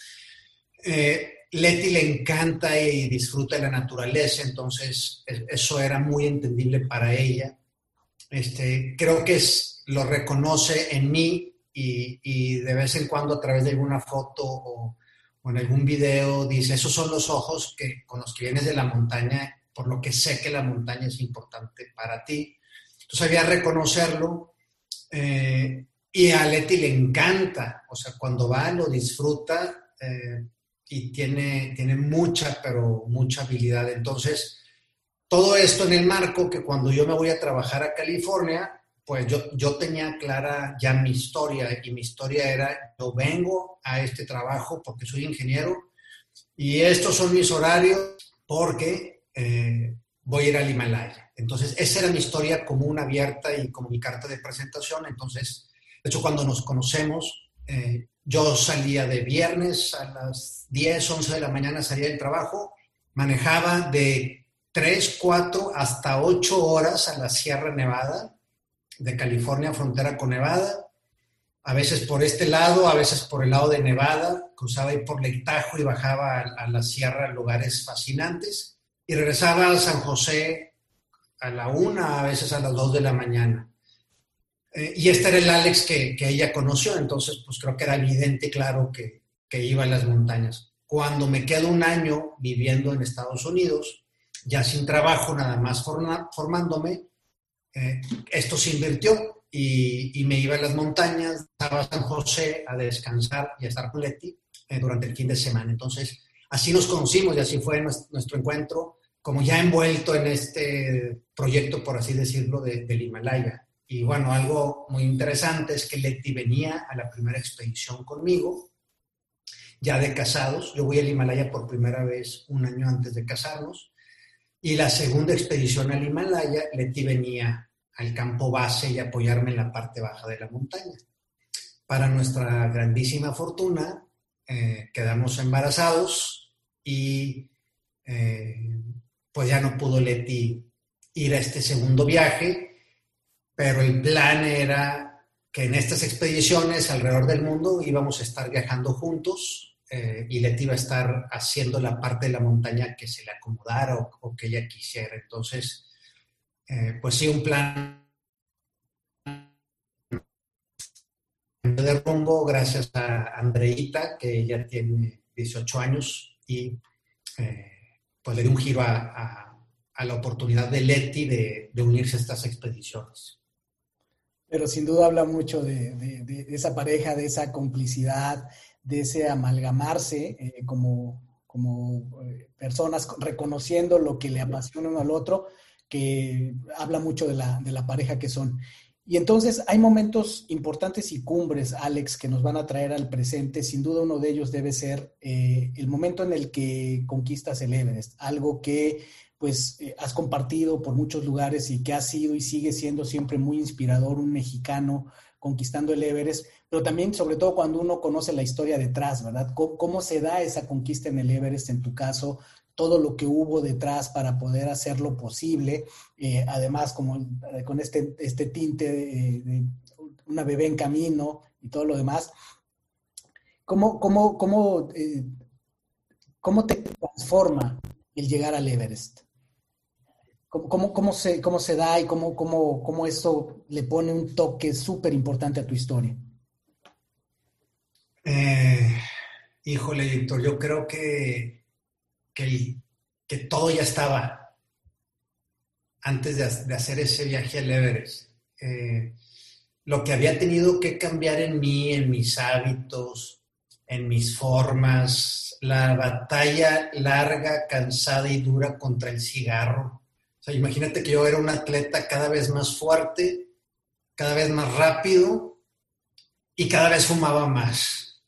Eh, Leti le encanta y disfruta de la naturaleza, entonces eso era muy entendible para ella. Este, creo que es, lo reconoce en mí y, de vez en cuando a través de alguna foto o, en algún video dice, esos son los ojos que, con los que vienes de la montaña, por lo que sé que la montaña es importante para ti. Entonces había reconocerlo eh, y a Leti le encanta, o sea, cuando va lo disfruta eh, y tiene, tiene mucha, pero mucha habilidad. Entonces, todo esto en el marco que cuando yo me voy a trabajar a California, pues yo, yo tenía clara ya mi historia y mi historia era, yo vengo a este trabajo porque soy ingeniero y estos son mis horarios porque eh, voy a ir al Himalaya. Entonces, esa era mi historia común, abierta y como mi carta de presentación. Entonces, de hecho, cuando nos conocemos, eh, yo salía de viernes a las 10, 11 de la mañana, salía del trabajo, manejaba de 3, 4 hasta 8 horas a la Sierra Nevada, de California, frontera con Nevada, a veces por este lado, a veces por el lado de Nevada, cruzaba ahí por Lake Tahoe y bajaba a, la sierra, lugares fascinantes, y regresaba a San José a la una, a veces a las dos de la mañana. Eh, y este era el Alex que, que, ella conoció, entonces pues creo que era evidente, claro, que, que iba a las montañas. Cuando me quedo un año viviendo en Estados Unidos, ya sin trabajo, nada más formándome, eh, esto se invirtió y, me iba a las montañas, estaba San José a descansar y a estar con Leti eh, durante el fin de semana. Entonces, así nos conocimos y así fue nuestro, encuentro, como ya envuelto en este proyecto, por así decirlo, de, del Himalaya. Y bueno, algo muy interesante es que Leti venía a la primera expedición conmigo, ya de casados. Yo voy al Himalaya por primera vez un año antes de casarnos. Y la segunda expedición al Himalaya, Leti venía al campo base y apoyarme en la parte baja de la montaña. Para nuestra grandísima fortuna, eh, quedamos embarazados y eh, pues ya no pudo Leti ir a este segundo viaje, pero el plan era que en estas expediciones alrededor del mundo íbamos a estar viajando juntos eh, y Leti iba a estar haciendo la parte de la montaña que se le acomodara o, que ella quisiera. Entonces, eh, pues sí, un plan de rumbo gracias a Andreita, que ya tiene 18 años y eh, pues le dio un giro a, la oportunidad de Leti de, unirse a estas expediciones. Pero sin duda habla mucho de esa pareja, de esa complicidad, de ese amalgamarse eh, como, como eh, personas, reconociendo lo que le apasiona uno al otro, que habla mucho de la, de la pareja que son. Y entonces hay momentos importantes y cumbres, Alex, que nos van a traer al presente. Sin duda uno de ellos debe ser eh, el momento en el que conquistas el Everest, algo que pues has compartido por muchos lugares y que ha sido y sigue siendo siempre muy inspirador, un mexicano conquistando el Everest, pero también, sobre todo, cuando uno conoce la historia detrás, ¿verdad? ¿Cómo, se da esa conquista en el Everest, en tu caso? Todo lo que hubo detrás para poder hacerlo posible, eh, además, como eh, con este, este tinte de, una bebé en camino y todo lo demás. ¿Cómo, cómo, cómo, eh, cómo te transforma el llegar al Everest? ¿Cómo, cómo, se, cómo se da y cómo, cómo, cómo eso le pone un toque súper importante a tu historia? Eh, híjole, Víctor, yo creo que, que, todo ya estaba antes de, hacer ese viaje al Everest. Eh, lo que había tenido que cambiar en mí, en mis hábitos, en mis formas, la batalla larga, cansada y dura contra el cigarro, sea, imagínate que yo era un atleta cada vez más fuerte, cada vez más rápido y cada vez fumaba más.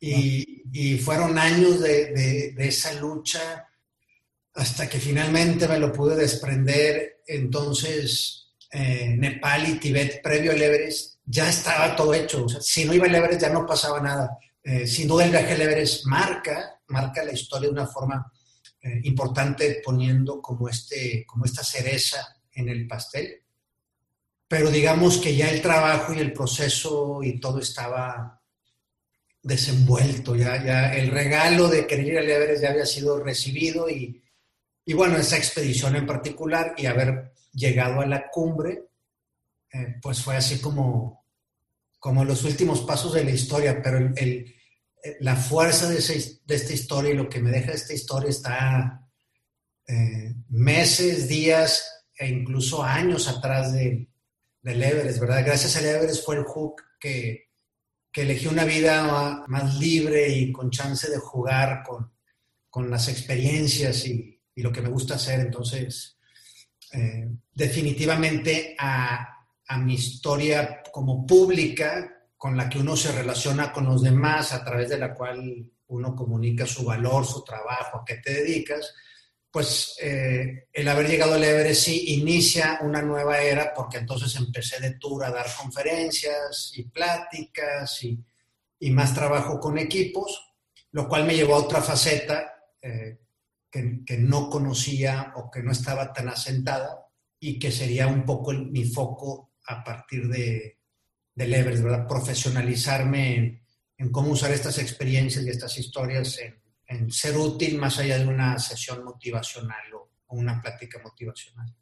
Y, fueron años de, esa lucha hasta que finalmente me lo pude desprender. Entonces, eh, Nepal y Tibet, previo al Everest, ya estaba todo hecho. O sea, si no iba al Everest ya no pasaba nada. Eh, sin duda el viaje al Everest marca, marca la historia de una forma eh, importante poniendo como, este, como esta cereza en el pastel. Pero digamos que ya el trabajo y el proceso y todo estaba desenvuelto, ya, ya el regalo de querer ir al Everest ya había sido recibido y, y bueno, esa expedición en particular y haber llegado a la cumbre, eh, pues fue así como, como los últimos pasos de la historia, pero el, la fuerza de, de, esta historia y lo que me deja esta historia está eh, meses, días e incluso años atrás de, del Everest, ¿verdad? Gracias al Everest fue el hook que, que elegí una vida más libre y con chance de jugar con, con las experiencias y, y, lo que me gusta hacer. Entonces, eh, definitivamente a, a mi historia como pública con la que uno se relaciona con los demás, a través de la cual uno comunica su valor, su trabajo, a qué te dedicas, pues eh, el haber llegado al Everest sí inicia una nueva era porque entonces empecé de tour a dar conferencias y pláticas y, y más trabajo con equipos, lo cual me llevó a otra faceta eh, que, no conocía o que no estaba tan asentada y que sería un poco mi foco a partir de, de Everest, ¿verdad? Profesionalizarme en, cómo usar estas experiencias y estas historias en, ser útil más allá de una sesión motivacional o, una plática motivacional.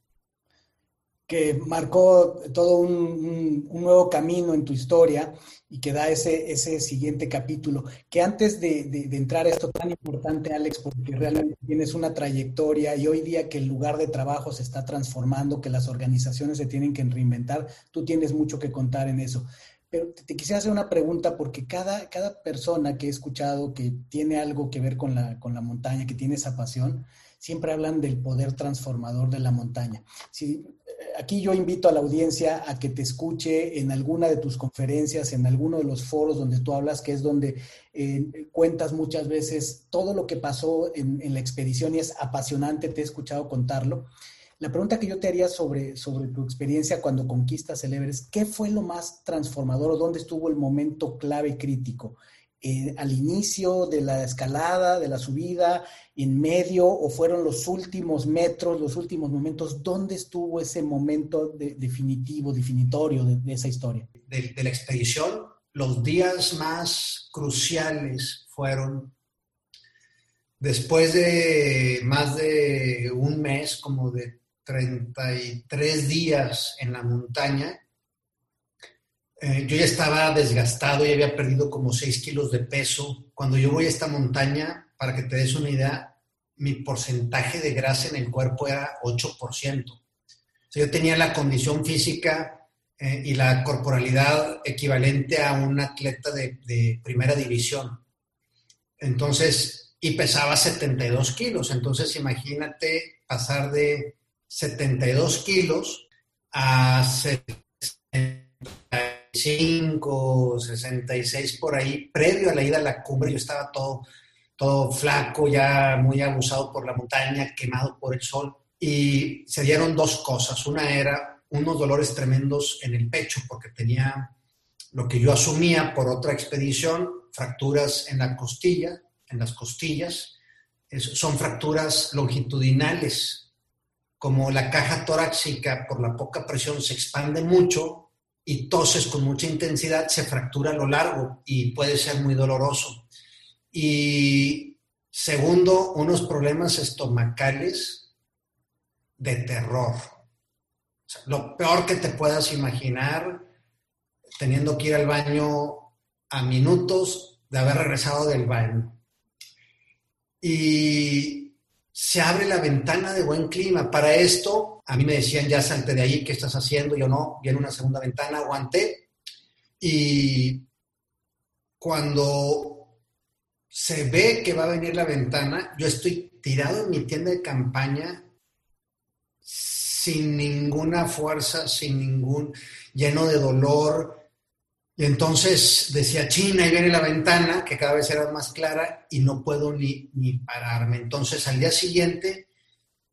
Que marcó todo un, nuevo camino en tu historia y que da ese, ese siguiente capítulo. Que antes de, de, entrar a esto tan importante, Alex, porque realmente tienes una trayectoria y hoy día que el lugar de trabajo se está transformando, que las organizaciones se tienen que reinventar, tú tienes mucho que contar en eso. Pero te, quisiera hacer una pregunta porque cada, cada persona que he escuchado que tiene algo que ver con la, con la montaña, que tiene esa pasión, siempre hablan del poder transformador de la montaña. Si, aquí yo invito a la audiencia a que te escuche en alguna de tus conferencias, en alguno de los foros donde tú hablas, que es donde eh, cuentas muchas veces todo lo que pasó en, la expedición y es apasionante, te he escuchado contarlo. La pregunta que yo te haría sobre, sobre tu experiencia cuando conquistas el Everest, ¿qué fue lo más transformador o dónde estuvo el momento clave crítico? Eh, al inicio de la escalada, de la subida, en medio o fueron los últimos metros, los últimos momentos? ¿Dónde estuvo ese momento definitivo, definitorio de, esa historia? De, la expedición, los días más cruciales fueron después de más de un mes, como de 33 días en la montaña, eh, yo ya estaba desgastado y había perdido como 6 kilos de peso. Cuando yo voy a esta montaña, para que te des una idea, mi porcentaje de grasa en el cuerpo era 8%. O yo tenía la condición física eh, y la corporalidad equivalente a un atleta de, primera división. Entonces, y pesaba 72 kilos. Entonces, imagínate pasar de 72 kilos a 65, 66 por ahí, previo a la ida a la cumbre, yo estaba todo, todo flaco, ya muy abusado por la montaña, quemado por el sol. Y se dieron dos cosas. Una era unos dolores tremendos en el pecho, porque tenía lo que yo asumía por otra expedición, fracturas en la costilla, en las costillas. son fracturas longitudinales. Como la caja torácica por la poca presión se expande mucho, y toses con mucha intensidad, se fractura a lo largo y puede ser muy doloroso. Y segundo, unos problemas estomacales de terror. lo peor que te puedas imaginar teniendo que ir al baño a minutos de haber regresado del baño. Y se abre la ventana de buen clima. Para esto, a mí me decían, ya salte de ahí, ¿qué estás haciendo? Yo no, viene una segunda ventana, aguanté. Y cuando se ve que va a venir la ventana, yo estoy tirado en mi tienda de campaña sin ninguna fuerza, sin ningún, lleno de dolor, y entonces decía, China, ahí viene la ventana, que cada vez era más clara, y no puedo ni, ni pararme. Entonces al día siguiente,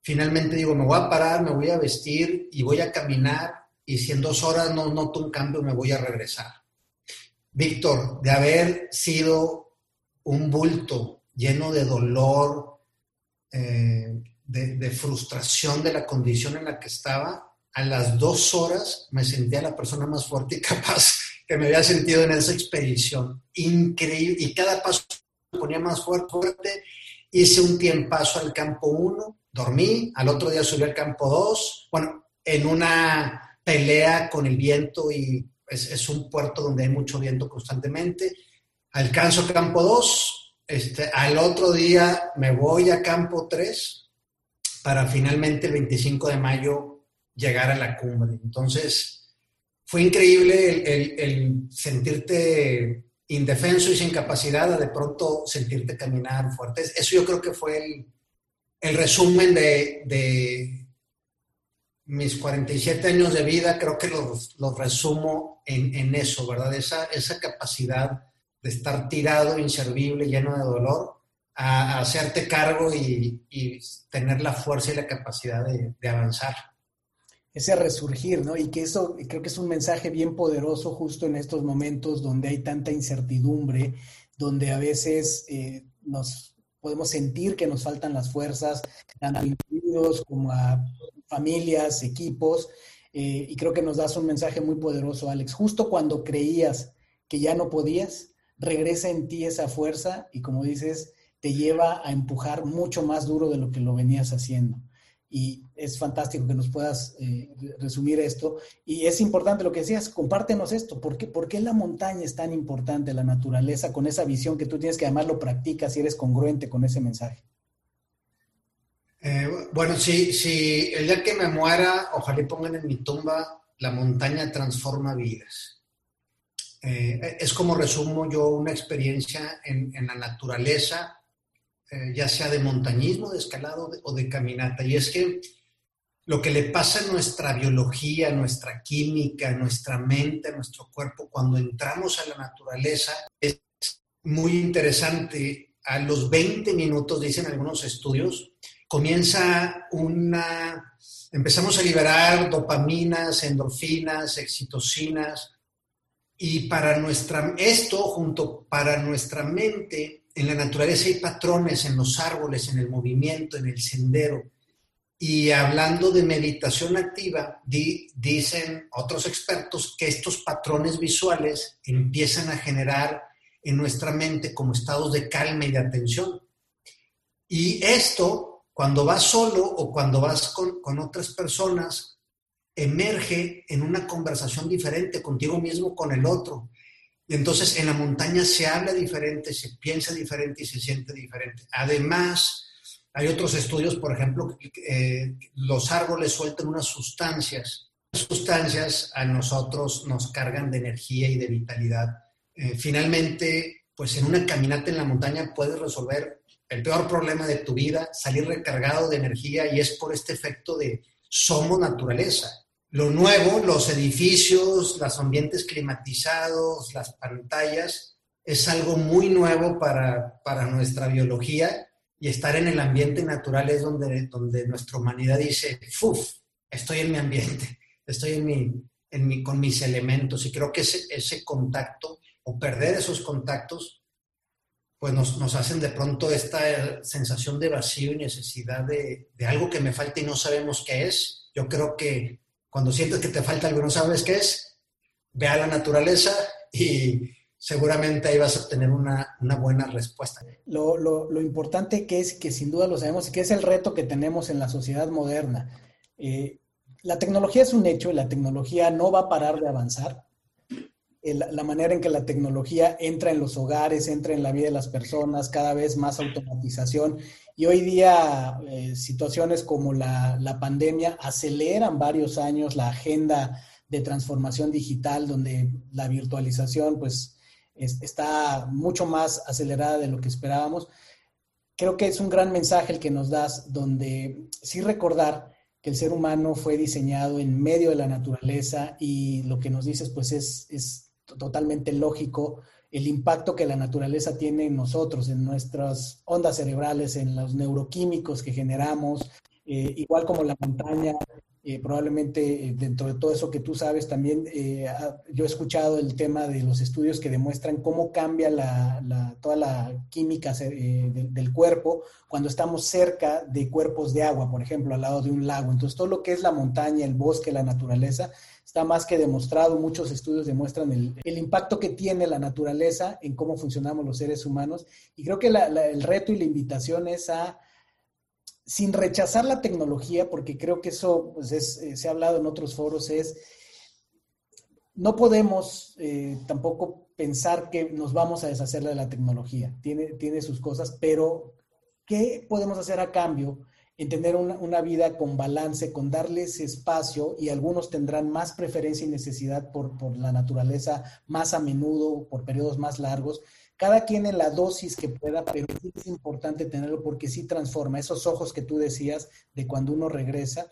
finalmente digo, me voy a parar, me voy a vestir y voy a caminar, y si en dos horas no noto un cambio, me voy a regresar. Víctor, de haber sido un bulto lleno de dolor, eh, de frustración de la condición en la que estaba, a las dos horas me sentía la persona más fuerte y capaz que me había sentido en esa expedición. Increíble. Y cada paso me ponía más fuerte. Hice un tiempazo al campo 1, dormí, al otro día subí al campo 2. Bueno, en una pelea con el viento y es, es un puerto donde hay mucho viento constantemente. Alcanzo campo 2, este, al otro día me voy a campo 3 para finalmente el 25 de mayo llegar a la cumbre. Entonces, fue increíble el, sentirte indefenso y sin capacidad de pronto sentirte caminar fuerte. Eso yo creo que fue el, resumen de, mis 47 años de vida, creo que los, resumo en, eso, ¿verdad? Esa, esa capacidad de estar tirado, inservible, lleno de dolor, a, hacerte cargo y, tener la fuerza y la capacidad de, avanzar. Ese resurgir, ¿no? Y que eso creo que es un mensaje bien poderoso justo en estos momentos donde hay tanta incertidumbre, donde a veces eh, nos podemos sentir que nos faltan las fuerzas, tanto a individuos como a familias, equipos, eh, y creo que nos das un mensaje muy poderoso, Alex. Justo cuando creías que ya no podías, regresa en ti esa fuerza y como dices, te lleva a empujar mucho más duro de lo que lo venías haciendo. Y es fantástico que nos puedas eh, resumir esto. Y es importante lo que decías, compártenos esto. ¿Por qué, ¿Por qué la montaña es tan importante, la naturaleza, con esa visión que tú tienes que además lo practicas y eres congruente con ese mensaje? Eh, bueno, si, si el día que me muera, ojalá pongan en mi tumba, la montaña transforma vidas. Eh, es como resumo yo una experiencia en, la naturaleza, eh, ya sea de montañismo, de escalado o de caminata. Y es que lo que le pasa a nuestra biología, nuestra química, nuestra mente, nuestro cuerpo, cuando entramos a la naturaleza, es muy interesante. A los 20 minutos, dicen algunos estudios, comienza una... Empezamos a liberar dopaminas, endorfinas, excitocinas, y para nuestra, esto junto para nuestra mente, en la naturaleza hay patrones en los árboles, en el movimiento, en el sendero. Y hablando de meditación activa, dicen otros expertos que estos patrones visuales empiezan a generar en nuestra mente como estados de calma y de atención. Y esto, cuando vas solo o cuando vas con, con otras personas, emerge en una conversación diferente contigo mismo, con el otro. Y entonces en la montaña se habla diferente, se piensa diferente y se siente diferente. Además, hay otros estudios, por ejemplo, que eh, los árboles sueltan unas sustancias. Las sustancias a nosotros nos cargan de energía y de vitalidad. Eh, finalmente, pues en una caminata en la montaña puedes resolver el peor problema de tu vida, salir recargado de energía y es por este efecto de somos naturaleza. Lo nuevo, los edificios, los ambientes climatizados, las pantallas, es algo muy nuevo para, nuestra biología y estar en el ambiente natural es donde, donde nuestra humanidad dice, ¡fuf! Estoy en mi ambiente, estoy en mi, en mi, con mis elementos y creo que ese, ese contacto o perder esos contactos pues nos, nos, hacen de pronto esta sensación de vacío y necesidad de, de, algo que me falta y no sabemos qué es. Yo creo que cuando sientes que te falta algo y no sabes qué es, ve a la naturaleza y seguramente ahí vas a obtener una, buena respuesta. Lo, lo, importante que es, que sin duda lo sabemos, que es el reto que tenemos en la sociedad moderna. Eh, la tecnología es un hecho y la tecnología no va a parar de avanzar. la manera en que la tecnología entra en los hogares, entra en la vida de las personas, cada vez más automatización y hoy día eh, situaciones como la, pandemia aceleran varios años la agenda de transformación digital, donde la virtualización pues está mucho más acelerada de lo que esperábamos. Creo que es un gran mensaje el que nos das, donde sí recordar que el ser humano fue diseñado en medio de la naturaleza y lo que nos dices pues es, es totalmente lógico el impacto que la naturaleza tiene en nosotros, en nuestras ondas cerebrales, en los neuroquímicos que generamos, eh, igual como la montaña, eh, probablemente eh, dentro de todo eso que tú sabes también, eh, yo he escuchado el tema de los estudios que demuestran cómo cambia la, toda la química del cuerpo cuando estamos cerca de cuerpos de agua, por ejemplo, al lado de un lago. Entonces, todo lo que es la montaña, el bosque, la naturaleza, está más que demostrado. Muchos estudios demuestran el, impacto que tiene la naturaleza en cómo funcionamos los seres humanos. Y creo que el reto y la invitación es a sin rechazar la tecnología, porque creo que eso pues eh, se ha hablado en otros foros, es, no podemos eh, tampoco pensar que nos vamos a deshacer de la tecnología, tiene, tiene sus cosas, pero ¿qué podemos hacer a cambio en tener una, vida con balance, con darles espacio y algunos tendrán más preferencia y necesidad por, por la naturaleza más a menudo, por periodos más largos, cada quien en la dosis que pueda, pero sí es importante tenerlo porque sí transforma esos ojos que tú decías de cuando uno regresa.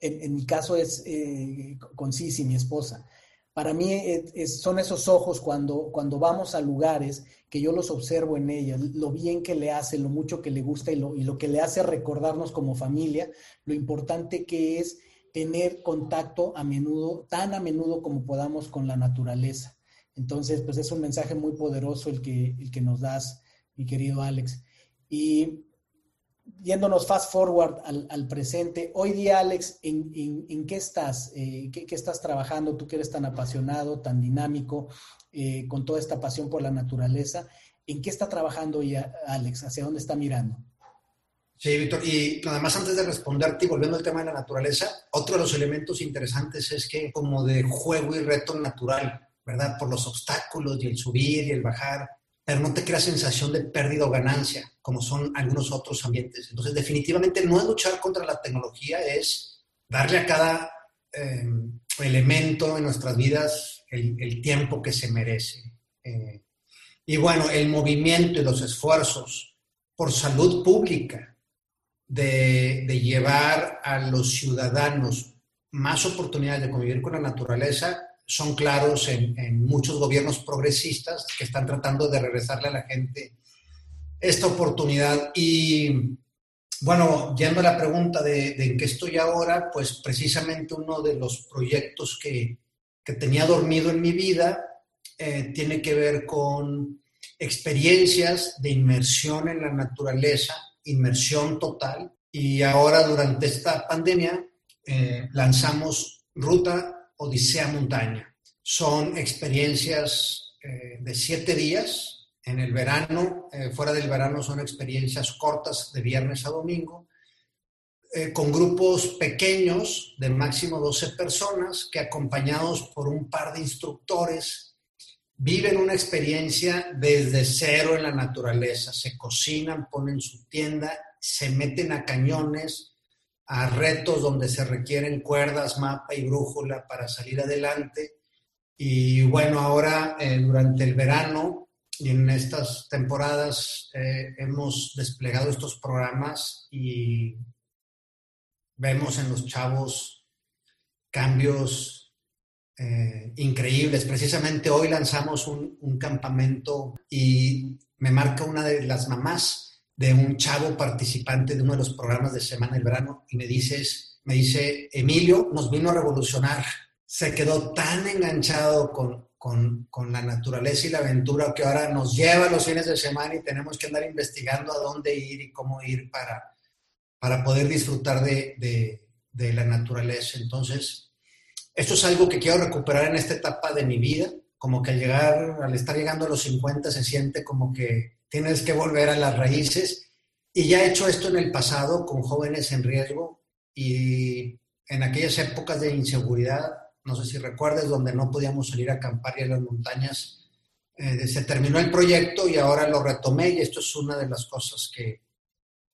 En, mi caso es eh, con Cici, mi esposa. Para mí son esos ojos cuando, cuando vamos a lugares que yo los observo en ella, lo bien que le hace, lo mucho que le gusta y lo, y lo que le hace recordarnos como familia, lo importante que es tener contacto a menudo, tan a menudo como podamos con la naturaleza. Entonces, pues es un mensaje muy poderoso el que, el que nos das, mi querido Alex. Y yéndonos fast forward al, presente, hoy día, Alex, ¿en, qué estás? Eh, ¿qué, estás trabajando? Tú que eres tan apasionado, tan dinámico, eh, con toda esta pasión por la naturaleza. ¿En qué está trabajando hoy Alex? ¿Hacia dónde está mirando? Sí, Víctor, y además antes de responderte y volviendo al tema de la naturaleza, otro de los elementos interesantes es que como de juego y reto natural, ¿verdad? Por los obstáculos y el subir y el bajar, pero no te crea sensación de pérdida o ganancia, como son algunos otros ambientes. Entonces, definitivamente no es luchar contra la tecnología, es darle a cada em, elemento en nuestras vidas el, tiempo que se merece. Eh, y bueno, el movimiento y los esfuerzos por salud pública de, de llevar a los ciudadanos más oportunidades de convivir con la naturaleza son claros en, muchos gobiernos progresistas que están tratando de regresarle a la gente esta oportunidad. Y bueno, yendo a la pregunta de, en qué estoy ahora, pues precisamente uno de los proyectos que, tenía dormido en mi vida eh, tiene que ver con experiencias de inmersión en la naturaleza, inmersión total. Y ahora durante esta pandemia eh, lanzamos Ruta Odisea Montaña. Son experiencias eh, de siete días. En el verano, eh, fuera del verano, son experiencias cortas de viernes a domingo, eh, con grupos pequeños de máximo 12 personas que acompañados por un par de instructores viven una experiencia desde cero en la naturaleza. Se cocinan, ponen su tienda, se meten a cañones, a retos donde se requieren cuerdas, mapa y brújula para salir adelante. Y bueno, ahora eh, durante el verano y en estas temporadas eh, hemos desplegado estos programas y vemos en los chavos cambios eh, increíbles. Precisamente hoy lanzamos un, un campamento y me marca una de las mamás de un chavo participante de uno de los programas de Semana del Verano y me dices, me dice, Emilio nos vino a revolucionar. Se quedó tan enganchado con, con, la naturaleza y la aventura que ahora nos lleva los fines de semana y tenemos que andar investigando a dónde ir y cómo ir para, para poder disfrutar de, de, de la naturaleza. Entonces, esto es algo que quiero recuperar en esta etapa de mi vida, como que al llegar, al estar llegando a los 50 se siente como que tienes que volver a las raíces. Y ya he hecho esto en el pasado con jóvenes en riesgo y en aquellas épocas de inseguridad, no sé si recuerdas, donde no podíamos salir a acampar y a las montañas, eh, se terminó el proyecto y ahora lo retomé y esto es una de las cosas que,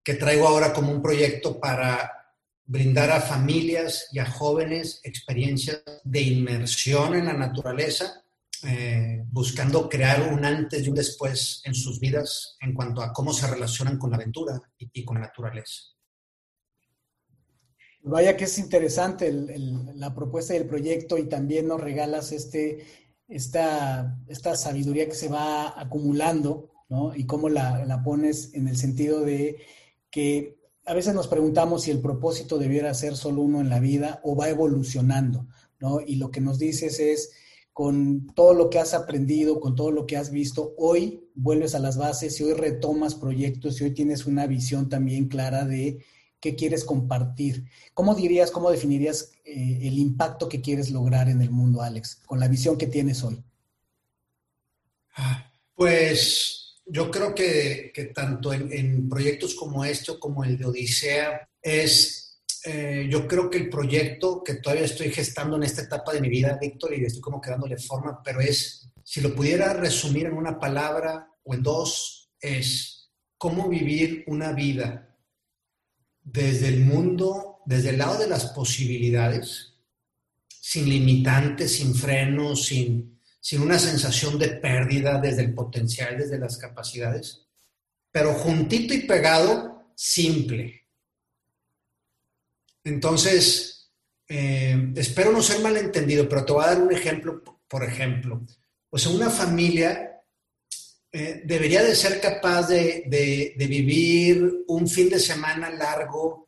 que traigo ahora como un proyecto para brindar a familias y a jóvenes experiencias de inmersión en la naturaleza eh, buscando crear un antes y un después en sus vidas en cuanto a cómo se relacionan con la aventura y, con la naturaleza. Vaya que es interesante la propuesta del proyecto y también nos regalas este, esta, esta sabiduría que se va acumulando, ¿no? Y cómo la, la pones en el sentido de que a veces nos preguntamos si el propósito debiera ser solo uno en la vida o va evolucionando, ¿no? Y lo que nos dices es, con todo lo que has aprendido, con todo lo que has visto, hoy vuelves a las bases y hoy retomas proyectos y hoy tienes una visión también clara de qué quieres compartir. ¿Cómo dirías, cómo definirías eh, el impacto que quieres lograr en el mundo, Alex, con la visión que tienes hoy? Pues yo creo que, tanto en, proyectos como este como el de Odisea es, eh, yo creo que el proyecto que todavía estoy gestando en esta etapa de mi vida, Víctor, y estoy como quedándole forma, pero es, si lo pudiera resumir en una palabra o en dos, es cómo vivir una vida desde el mundo, desde el lado de las posibilidades, sin limitantes, sin frenos, sin sin una sensación de pérdida desde el potencial, desde las capacidades, pero juntito y pegado, simple. Entonces, eh, espero no ser malentendido, pero te voy a dar un ejemplo, por ejemplo. O sea, una familia eh, debería de ser capaz de vivir un fin de semana largo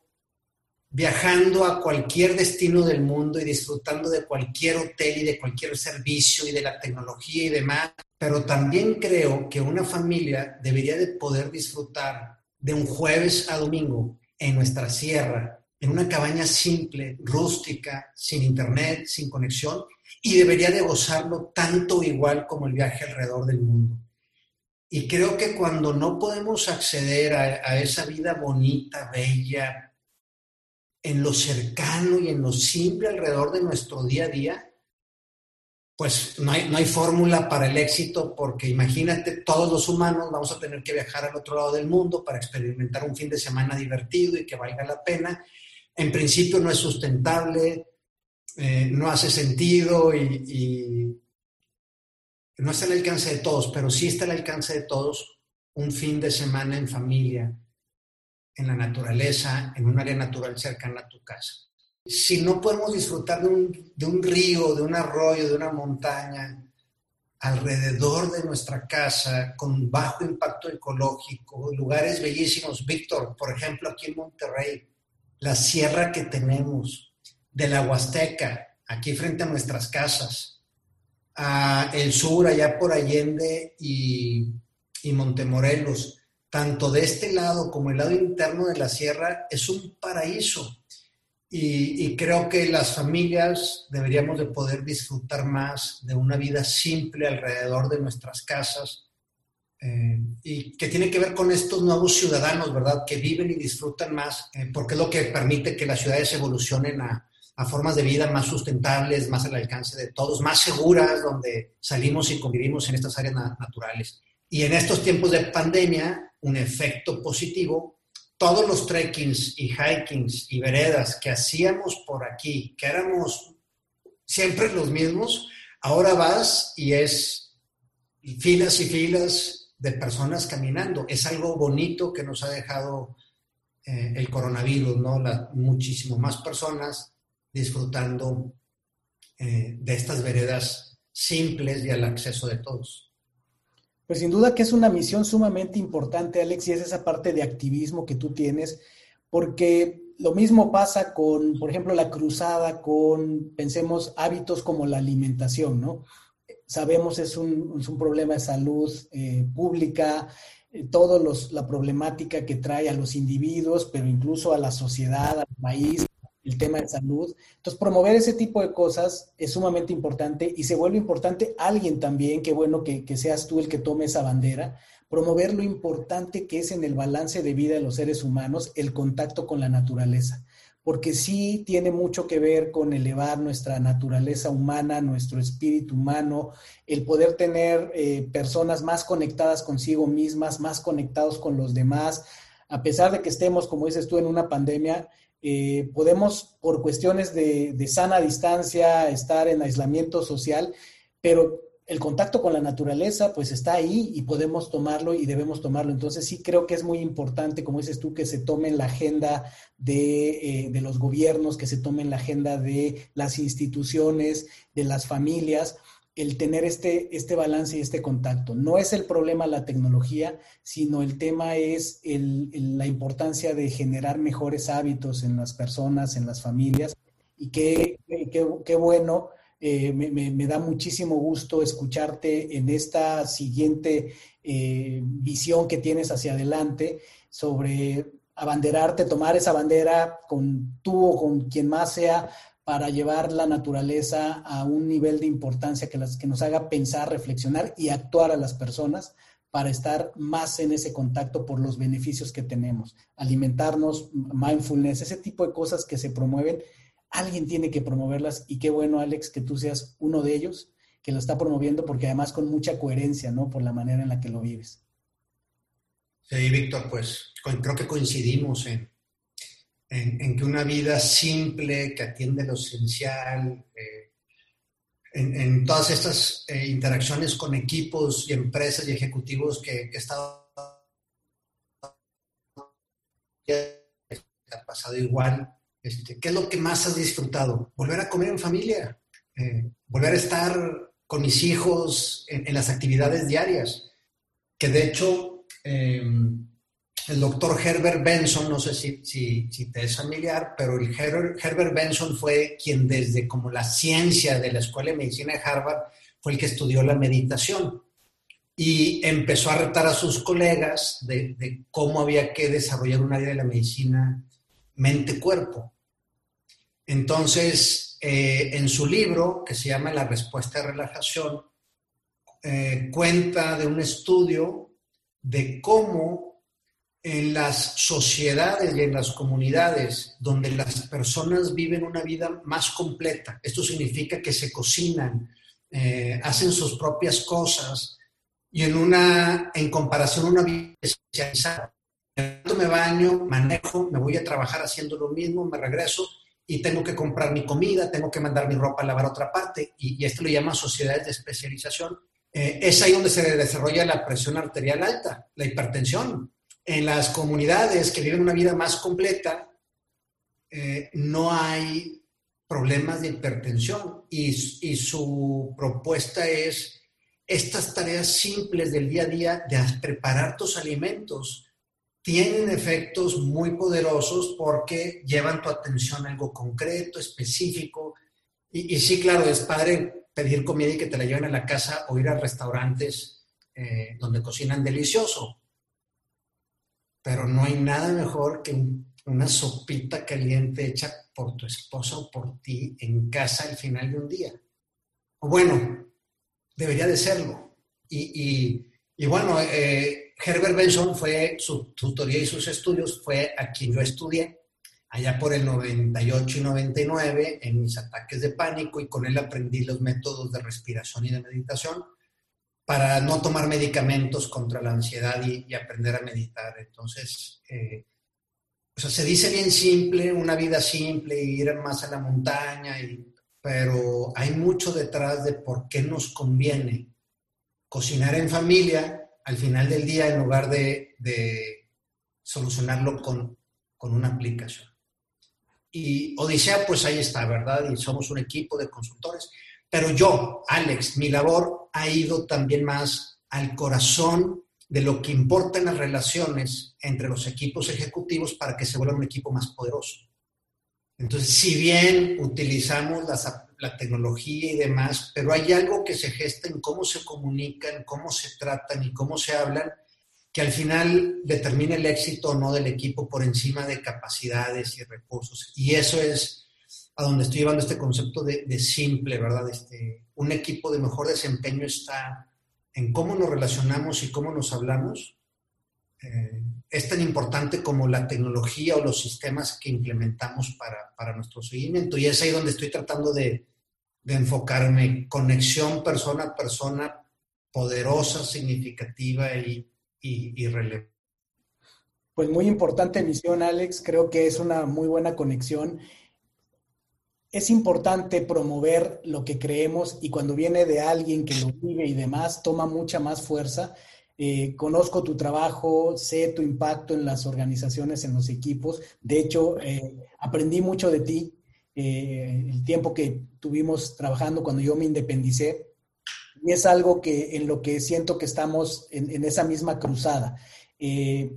viajando a cualquier destino del mundo y disfrutando de cualquier hotel y de cualquier servicio y de la tecnología y demás, pero también creo que una familia debería de poder disfrutar de un jueves a domingo en nuestra sierra, en una cabaña simple, rústica, sin internet, sin conexión, y debería de gozarlo tanto igual como el viaje alrededor del mundo. Y creo que cuando no podemos acceder a, a esa vida bonita, bella, en lo cercano y en lo simple alrededor de nuestro día a día, pues no hay, no hay fórmula para el éxito porque imagínate, todos los humanos vamos a tener que viajar al otro lado del mundo para experimentar un fin de semana divertido y que valga la pena. En principio no es sustentable, eh, no hace sentido y, no está al alcance de todos, pero sí está al alcance de todos un fin de semana en familia, en la naturaleza, en un área natural cercana a tu casa. Si no podemos disfrutar de un, río, de un arroyo, de una montaña, alrededor de nuestra casa, con bajo impacto ecológico, lugares bellísimos. Víctor, por ejemplo, aquí en Monterrey, la sierra que tenemos de la Huasteca, aquí frente a nuestras casas, a el sur, allá por Allende y, y Montemorelos, tanto de este lado como el lado interno de la sierra, es un paraíso. Y, creo que las familias deberíamos de poder disfrutar más de una vida simple alrededor de nuestras casas eh, y que tiene que ver con estos nuevos ciudadanos, ¿verdad? Que viven y disfrutan más, eh, porque es lo que permite que las ciudades evolucionen a, a formas de vida más sustentables, más al alcance de todos, más seguras, donde salimos y convivimos en estas áreas naturales. Y en estos tiempos de pandemia, un efecto positivo, todos los trekkings y hikings y veredas que hacíamos por aquí, que éramos siempre los mismos, ahora vas y es filas y filas de personas caminando. Es algo bonito que nos ha dejado eh, el coronavirus, ¿no? muchísimo más personas disfrutando eh, de estas veredas simples y al acceso de todos. Pues sin duda que es una misión sumamente importante, Alex, y es esa parte de activismo que tú tienes, porque lo mismo pasa con, por ejemplo, la cruzada con, pensemos, hábitos como la alimentación, ¿no? Sabemos es un, es un problema de salud eh, pública, eh, toda la problemática que trae a los individuos, pero incluso a la sociedad, al país, el tema de salud. Entonces, promover ese tipo de cosas es sumamente importante y se vuelve importante alguien también, qué bueno que, seas tú el que tome esa bandera, promover lo importante que es en el balance de vida de los seres humanos el contacto con la naturaleza, porque sí tiene mucho que ver con elevar nuestra naturaleza humana, nuestro espíritu humano, el poder tener eh, personas más conectadas consigo mismas, más conectados con los demás, a pesar de que estemos, como dices tú, en una pandemia, eh, podemos, por cuestiones de, sana distancia, estar en aislamiento social, pero el contacto con la naturaleza pues está ahí y podemos tomarlo y debemos tomarlo. Entonces sí creo que es muy importante, como dices tú, que se tome en la agenda de, eh, de, los gobiernos, que se tome en la agenda de las instituciones, de las familias, el tener este, este balance y este contacto. No es el problema la tecnología, sino el tema es la importancia de generar mejores hábitos en las personas, en las familias. Y qué, qué, bueno, eh, me, da muchísimo gusto escucharte en esta siguiente eh, visión que tienes hacia adelante sobre abanderarte, tomar esa bandera con tú o con quien más sea para llevar la naturaleza a un nivel de importancia que, las, que nos haga pensar, reflexionar y actuar a las personas para estar más en ese contacto por los beneficios que tenemos. Alimentarnos, mindfulness, ese tipo de cosas que se promueven, alguien tiene que promoverlas y qué bueno, Alex, que tú seas uno de ellos que lo está promoviendo porque además con mucha coherencia, ¿no? Por la manera en la que lo vives. Sí, Víctor, pues creo que coincidimos en, que una vida simple, que atiende lo esencial, eh, en, todas estas eh, interacciones con equipos y empresas y ejecutivos que, he estado ha pasado igual. Este, ¿Qué es lo que más has disfrutado? Volver a comer en familia, eh, volver a estar con mis hijos en, las actividades diarias, que de hecho el doctor Herbert Benson, no sé si, si, te es familiar, pero el Herbert Benson fue quien desde como la ciencia de la Escuela de Medicina de Harvard fue el que estudió la meditación y empezó a retar a sus colegas de, cómo había que desarrollar un área de la medicina mente-cuerpo. Entonces, eh, en su libro, que se llama La respuesta de relajación, eh, cuenta de un estudio de cómo en las sociedades y en las comunidades donde las personas viven una vida más completa. Esto significa que se cocinan, eh, hacen sus propias cosas y en una, en comparación a una vida especializada. Me baño, manejo, me voy a trabajar haciendo lo mismo, me regreso y tengo que comprar mi comida, tengo que mandar mi ropa a lavar a otra parte y, esto lo llama sociedades de especialización. Eh, es ahí donde se desarrolla la presión arterial alta, la hipertensión, en las comunidades que viven una vida más completa, eh, no hay problemas de hipertensión y, su propuesta es estas tareas simples del día a día de preparar tus alimentos tienen efectos muy poderosos porque llevan tu atención a algo concreto, específico. Y, sí, claro, es padre pedir comida y que te la lleven a la casa o ir a restaurantes eh, donde cocinan delicioso pero no hay nada mejor que una sopita caliente hecha por tu esposa o por ti en casa al final de un día. O bueno, debería de serlo. Y, bueno, eh, Herbert Benson fue, su tutoría y sus estudios fue a quien yo estudié allá por el 98 y 99 en mis ataques de pánico y con él aprendí los métodos de respiración y de meditación para no tomar medicamentos contra la ansiedad y, aprender a meditar. Entonces, eh, se dice bien simple, una vida simple, ir más a la montaña, pero hay mucho detrás de por qué nos conviene cocinar en familia al final del día en lugar de, solucionarlo con, con una aplicación. Y Odisea, pues ahí está, ¿verdad? Y somos un equipo de consultores. Pero yo, Alex, mi labor ha ido también más al corazón de lo que importa en las relaciones entre los equipos ejecutivos para que se vuelva un equipo más poderoso. Entonces, si bien utilizamos la tecnología y demás, pero hay algo que se gesta en cómo se comunican, cómo se tratan y cómo se hablan, que al final determina el éxito o no del equipo por encima de capacidades y recursos. Y eso es a donde estoy llevando este concepto de, simple, ¿verdad? Este, un equipo de mejor desempeño está en cómo nos relacionamos y cómo nos hablamos. Eh, es tan importante como la tecnología o los sistemas que implementamos para, nuestro seguimiento. Y es ahí donde estoy tratando de, enfocarme. Conexión persona a persona poderosa, significativa y, y relevante. Pues muy importante misión, Alex. Creo que es una muy buena conexión es importante promover lo que creemos y cuando viene de alguien que lo vive y demás, toma mucha más fuerza. Eh, conozco tu trabajo, sé tu impacto en las organizaciones, en los equipos. De hecho, eh, aprendí mucho de ti eh, el tiempo que tuvimos trabajando cuando yo me independicé. Y es algo que en lo que siento que estamos en, esa misma cruzada.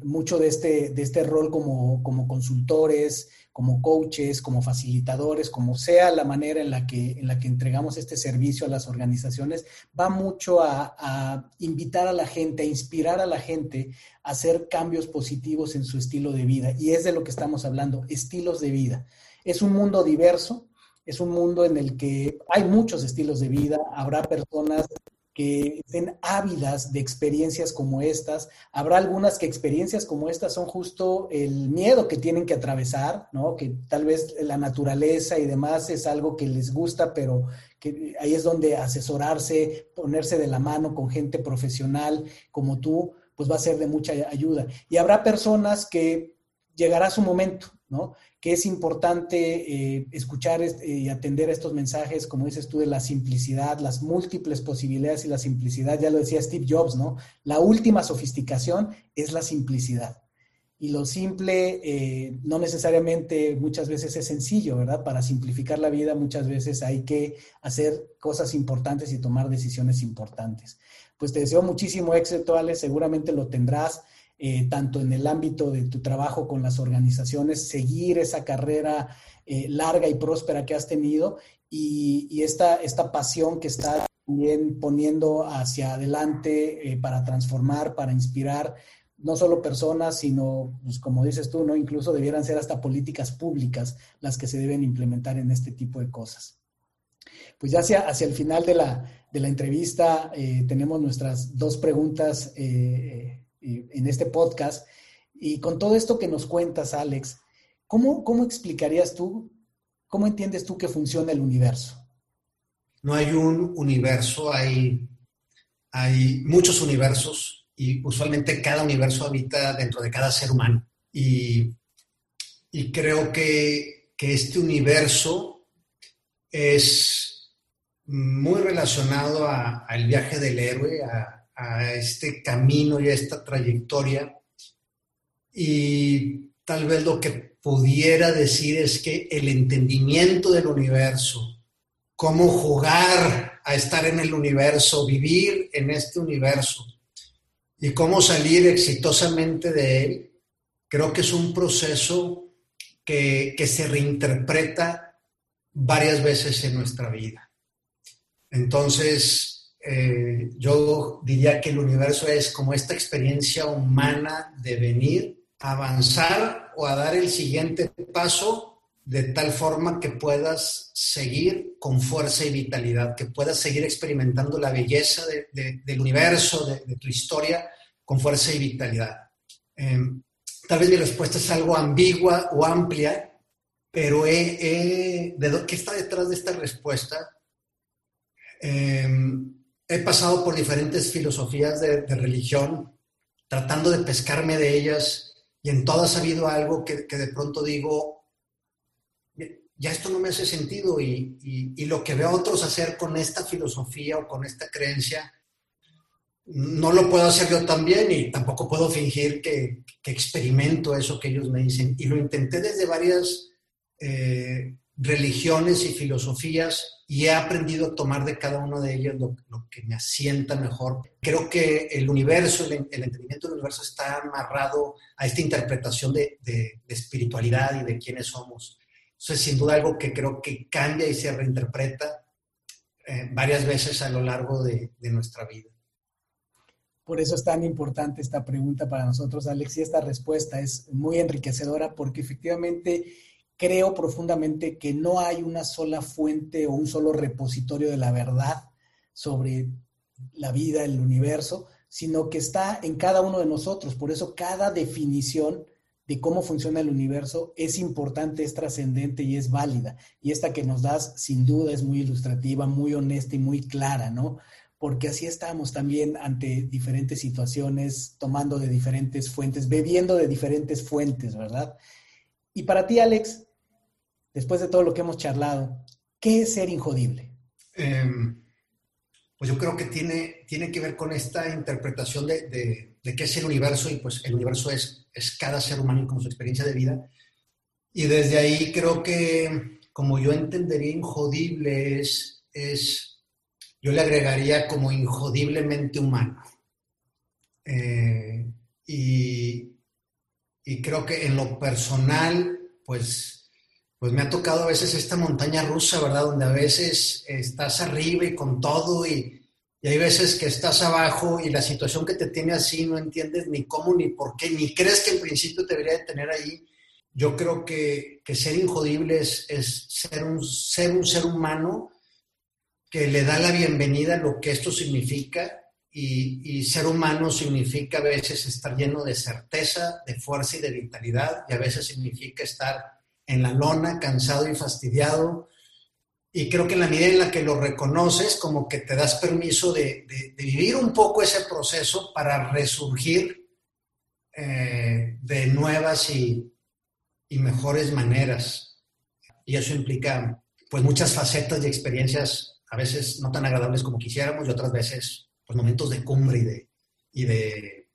Mucho de este, de este rol como, como consultores, como coaches, como facilitadores, como sea la manera en la que, en la que entregamos este servicio a las organizaciones, va mucho a, a, invitar a la gente, a inspirar a la gente a hacer cambios positivos en su estilo de vida. Y es de lo que estamos hablando, estilos de vida. Es un mundo diverso, es un mundo en el que hay muchos estilos de vida, habrá personas que estén ávidas de experiencias como estas. Habrá algunas que experiencias como estas son justo el miedo que tienen que atravesar, ¿no? Que tal vez la naturaleza y demás es algo que les gusta, pero que ahí es donde asesorarse, ponerse de la mano con gente profesional como tú, pues va a ser de mucha ayuda. Y habrá personas que llegará su momento, ¿no? Que es importante eh, escuchar eh, y atender a estos mensajes, como dices tú, de la simplicidad, las múltiples posibilidades y la simplicidad, ya lo decía Steve Jobs, ¿no? La última sofisticación es la simplicidad. Y lo simple eh, no necesariamente muchas veces es sencillo, ¿verdad? Para simplificar la vida muchas veces hay que hacer cosas importantes y tomar decisiones importantes. Pues te deseo muchísimo éxito, Ale, seguramente lo tendrás. Eh, tanto en el ámbito de tu trabajo con las organizaciones, seguir esa carrera eh, larga y próspera que has tenido y, esta, esta pasión que estás también poniendo hacia adelante eh, para transformar, para inspirar no solo personas, sino, pues, como dices tú, ¿no? incluso debieran ser hasta políticas públicas las que se deben implementar en este tipo de cosas. Pues ya hacia, hacia el final de la, de la entrevista tenemos nuestras dos preguntas en este podcast. Y con todo esto que nos cuentas, Alex, ¿cómo, cómo explicarías tú, cómo entiendes tú que funciona el universo? No hay un universo, hay, hay muchos universos y usualmente cada universo habita dentro de cada ser humano. Y, y creo que, que este universo es muy relacionado al viaje del héroe, a, a este camino y a esta trayectoria. Y tal vez lo que pudiera decir es que el entendimiento del universo, cómo jugar a estar en el universo, vivir en este universo y cómo salir exitosamente de él, creo que es un proceso que, que se reinterpreta varias veces en nuestra vida. Entonces, eh, yo diría que el universo es como esta experiencia humana de venir, avanzar o a dar el siguiente paso de tal forma que puedas seguir con fuerza y vitalidad, que puedas seguir experimentando la belleza del universo, de, tu historia, con fuerza y vitalidad. Em, tal vez mi respuesta es algo ambigua o amplia, pero ¿de ¿qué está detrás de esta respuesta? Eh, he pasado por diferentes filosofías de, religión, tratando de pescarme de ellas, y en todas ha habido algo que, de pronto digo, ya esto no me hace sentido, y, lo que veo a otros hacer con esta filosofía o con esta creencia, no lo puedo hacer yo también y tampoco puedo fingir que, experimento eso que ellos me dicen. Y lo intenté desde varias eh, religiones y filosofías y he aprendido a tomar de cada una de ellas lo, que me asienta mejor. Creo que el universo, el, entendimiento del universo está amarrado a esta interpretación de, espiritualidad y de quiénes somos. Eso es sin duda algo que creo que cambia y se reinterpreta eh, varias veces a lo largo de, de nuestra vida. Por eso es tan importante esta pregunta para nosotros, Alex, y esta respuesta es muy enriquecedora porque efectivamente creo profundamente que no hay una sola fuente o un solo repositorio de la verdad sobre la vida, el universo, sino que está en cada uno de nosotros. Por eso cada definición de cómo funciona el universo es importante, es trascendente y es válida. Y esta que nos das, sin duda, es muy ilustrativa, muy honesta y muy clara, ¿no? Porque así estamos también ante diferentes situaciones, tomando de diferentes fuentes, bebiendo de diferentes fuentes, ¿verdad? Y para ti, Alex, después de todo lo que hemos charlado, ¿qué es ser injodible? Em, pues yo creo que tiene, tiene que ver con esta interpretación de, de, qué es el universo y pues el universo es, es cada ser humano con su experiencia de vida. Y desde ahí creo que, como yo entendería injodible, es, es yo le agregaría como injodiblemente humano. Eh, y, y, creo que en lo personal, pues, pues me ha tocado a veces esta montaña rusa, ¿verdad? Donde a veces estás arriba y con todo y, y hay veces que estás abajo y la situación que te tiene así no entiendes ni cómo ni por qué, ni crees que en principio te debería de tener ahí. Yo creo que, que ser injodible es, es, ser, un, ser un ser humano que le da la bienvenida a lo que esto significa y, y, ser humano significa a veces estar lleno de certeza, de fuerza y de vitalidad y a veces significa estar en la lona, cansado y fastidiado, y creo que en la medida en la que lo reconoces, como que te das permiso de, vivir un poco ese proceso para resurgir eh, de nuevas y, mejores maneras. Y eso implica pues muchas facetas y experiencias, a veces no tan agradables como quisiéramos y otras veces pues momentos de cumbre y de,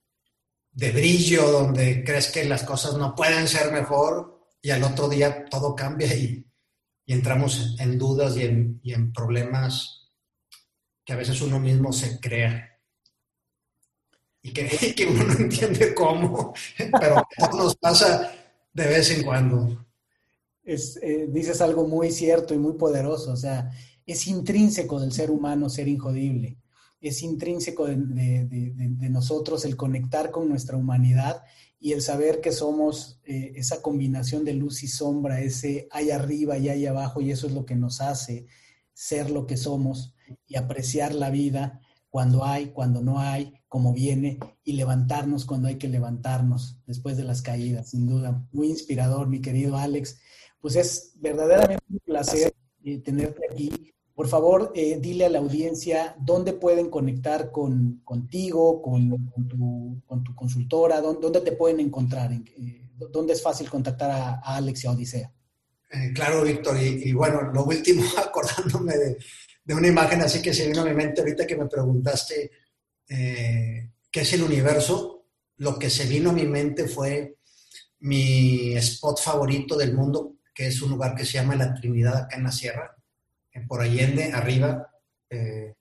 brillo donde crees que las cosas no pueden ser mejor y al otro día todo cambia y, entramos en dudas y en, problemas que a veces uno mismo se crea y que, uno no entiende cómo, pero nos pasa de vez en cuando. Es, eh, dices algo muy cierto y muy poderoso, o sea, es intrínseco del ser humano ser injodible, es intrínseco de nosotros el conectar con nuestra humanidad y el saber que somos eh, esa combinación de luz y sombra, ese hay arriba y hay abajo, y eso es lo que nos hace ser lo que somos y apreciar la vida cuando hay, cuando no hay, como viene, y levantarnos cuando hay que levantarnos después de las caídas, sin duda. Muy inspirador, mi querido Alex. Pues es verdaderamente un placer eh, tenerte aquí por favor, eh, dile a la audiencia dónde pueden conectar con, contigo, con, tu, consultora, dónde, te pueden encontrar, eh, dónde es fácil contactar a, Alex y a Odisea. Eh, claro, Víctor, y, bueno, lo último, acordándome de, una imagen así que se vino a mi mente ahorita que me preguntaste qué es el universo, lo que se vino a mi mente fue mi spot favorito del mundo, que es un lugar que se llama La Trinidad acá en la Sierra por Allende, arriba, eh,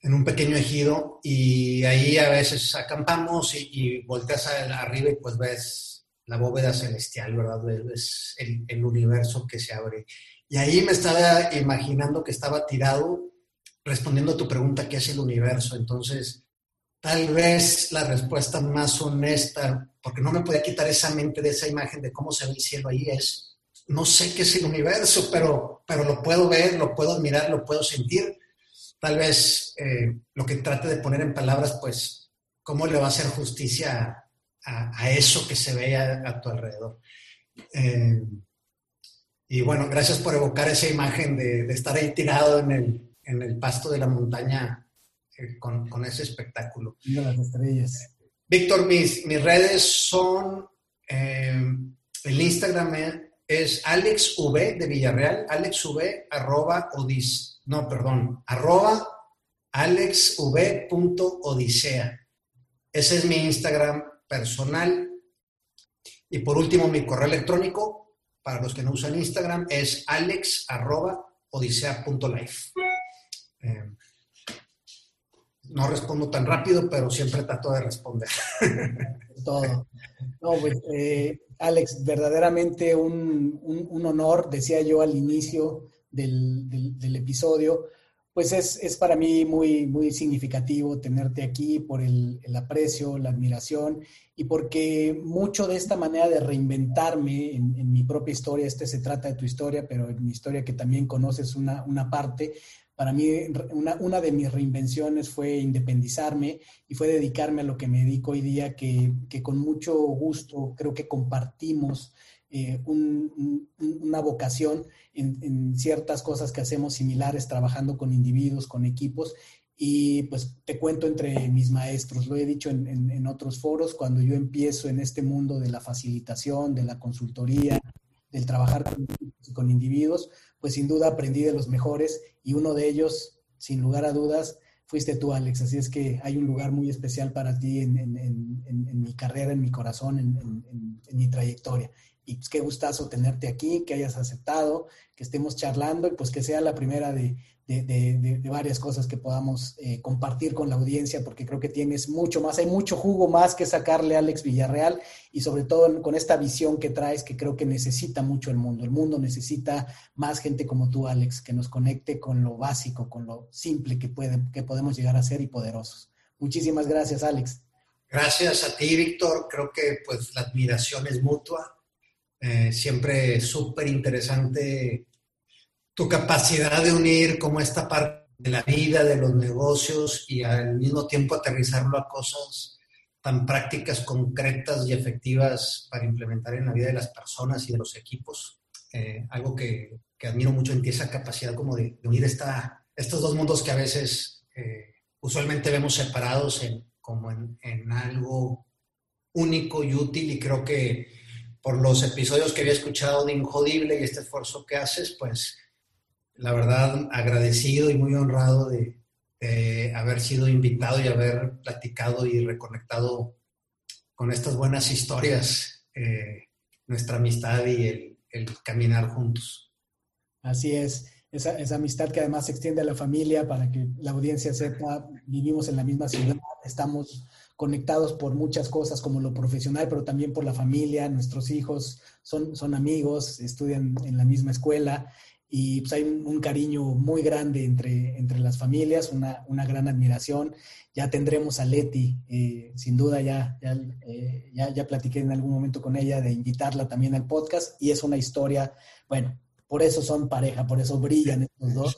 en un pequeño ejido, y ahí a veces acampamos y, volteas arriba y pues ves la bóveda celestial, ¿verdad? Es el, el, universo que se abre. Y ahí me estaba imaginando que estaba tirado respondiendo a tu pregunta, ¿qué es el universo? Entonces, tal vez la respuesta más honesta, porque no me podía quitar esa mente de esa imagen de cómo se ve el cielo ahí, es no sé qué es el universo, pero, pero lo puedo ver, lo puedo admirar, lo puedo sentir. Tal vez eh, lo que trate de poner en palabras, pues, cómo le va a hacer justicia a, eso que se ve a, tu alrededor. Eh, y bueno, gracias por evocar esa imagen de, estar ahí tirado en el, en el, pasto de la montaña eh, con, con, ese espectáculo. las estrellas. Víctor, mis, mis redes son el Instagram es Alex V de Villarreal, Alex V arroba odis, no, perdón, arroba alexv.odisea. Ese es mi Instagram personal. Y por último, mi correo electrónico, para los que no usan Instagram, es alex arroba. Eh, no respondo tan rápido, pero siempre trato de responder. Todo. No, pues, eh, Alex, verdaderamente un, honor, decía yo al inicio del, episodio, pues es, para mí muy, muy significativo tenerte aquí por el, aprecio, la admiración y porque mucho de esta manera de reinventarme en, mi propia historia, este se trata de tu historia, pero en mi historia que también conoces una, una parte, para mí, una, de mis reinvenciones fue independizarme y fue dedicarme a lo que me dedico hoy día, que, con mucho gusto creo que compartimos eh, una vocación en, ciertas cosas que hacemos similares, trabajando con individuos, con equipos. Y pues te cuento entre mis maestros, lo he dicho en, en otros foros, cuando yo empiezo en este mundo de la facilitación, de la consultoría, del trabajar con, con individuos, pues sin duda aprendí de los mejores y uno de ellos, sin lugar a dudas, fuiste tú, Alex. Así es que hay un lugar muy especial para ti en, mi carrera, en mi corazón, en, mi trayectoria. Y pues qué gustazo tenerte aquí, que hayas aceptado, que estemos charlando y pues que sea la primera de, de, varias cosas que podamos eh, compartir con la audiencia, porque creo que tienes mucho más, hay mucho jugo más que sacarle a Alex Villarreal y sobre todo con esta visión que traes que creo que necesita mucho el mundo. El mundo necesita más gente como tú, Alex, que nos conecte con lo básico, con lo simple que, puede, que podemos llegar a ser y poderosos. Muchísimas gracias, Alex. Gracias a ti, Víctor. Creo que pues la admiración es mutua. Eh, siempre súper interesante tu capacidad de unir como esta parte de la vida, de los negocios y al mismo tiempo aterrizarlo a cosas tan prácticas, concretas y efectivas para implementar en la vida de las personas y de los equipos. Eh, algo que, que, admiro mucho en ti, esa capacidad como de, unir esta, estos dos mundos que a veces eh, usualmente vemos separados en, como en, en algo único y útil y creo que por los episodios que había escuchado de Injodible y este esfuerzo que haces, pues la verdad, agradecido y muy honrado de, haber sido invitado y haber platicado y reconectado con estas buenas historias, eh, nuestra amistad y el, caminar juntos. Así es, esa, esa, amistad que además se extiende a la familia para que la audiencia sepa, vivimos en la misma ciudad, estamos conectados por muchas cosas como lo profesional, pero también por la familia, nuestros hijos son, son amigos, estudian en la misma escuela y pues hay un, cariño muy grande entre, entre las familias, una, una gran admiración. Ya tendremos a Leti, eh, sin duda ya, eh, ya, ya, platiqué en algún momento con ella de invitarla también al podcast y es una historia, bueno, por eso son pareja, por eso brillan estos dos.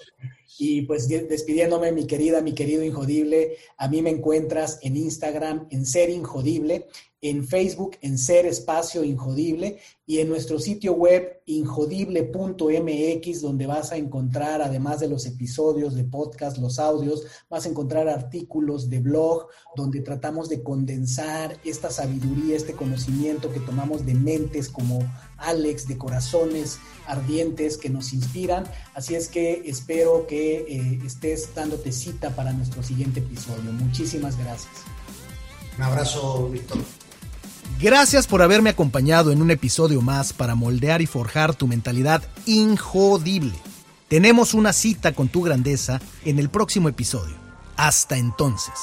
Y pues despidiéndome, mi querida, mi querido Injodible, a mí me encuentras en Instagram en Ser Injodible en Facebook en Ser Espacio Injodible y en nuestro sitio web injodible.mx donde vas a encontrar, además de los episodios de podcast, los audios, vas a encontrar artículos de blog donde tratamos de condensar esta sabiduría, este conocimiento que tomamos de mentes como Alex, de corazones ardientes que nos inspiran. Así es que espero que eh, estés dándote cita para nuestro siguiente episodio. Muchísimas gracias. Un abrazo, Víctor. Gracias por haberme acompañado en un episodio más para moldear y forjar tu mentalidad injodible. Tenemos una cita con tu grandeza en el próximo episodio. Hasta entonces.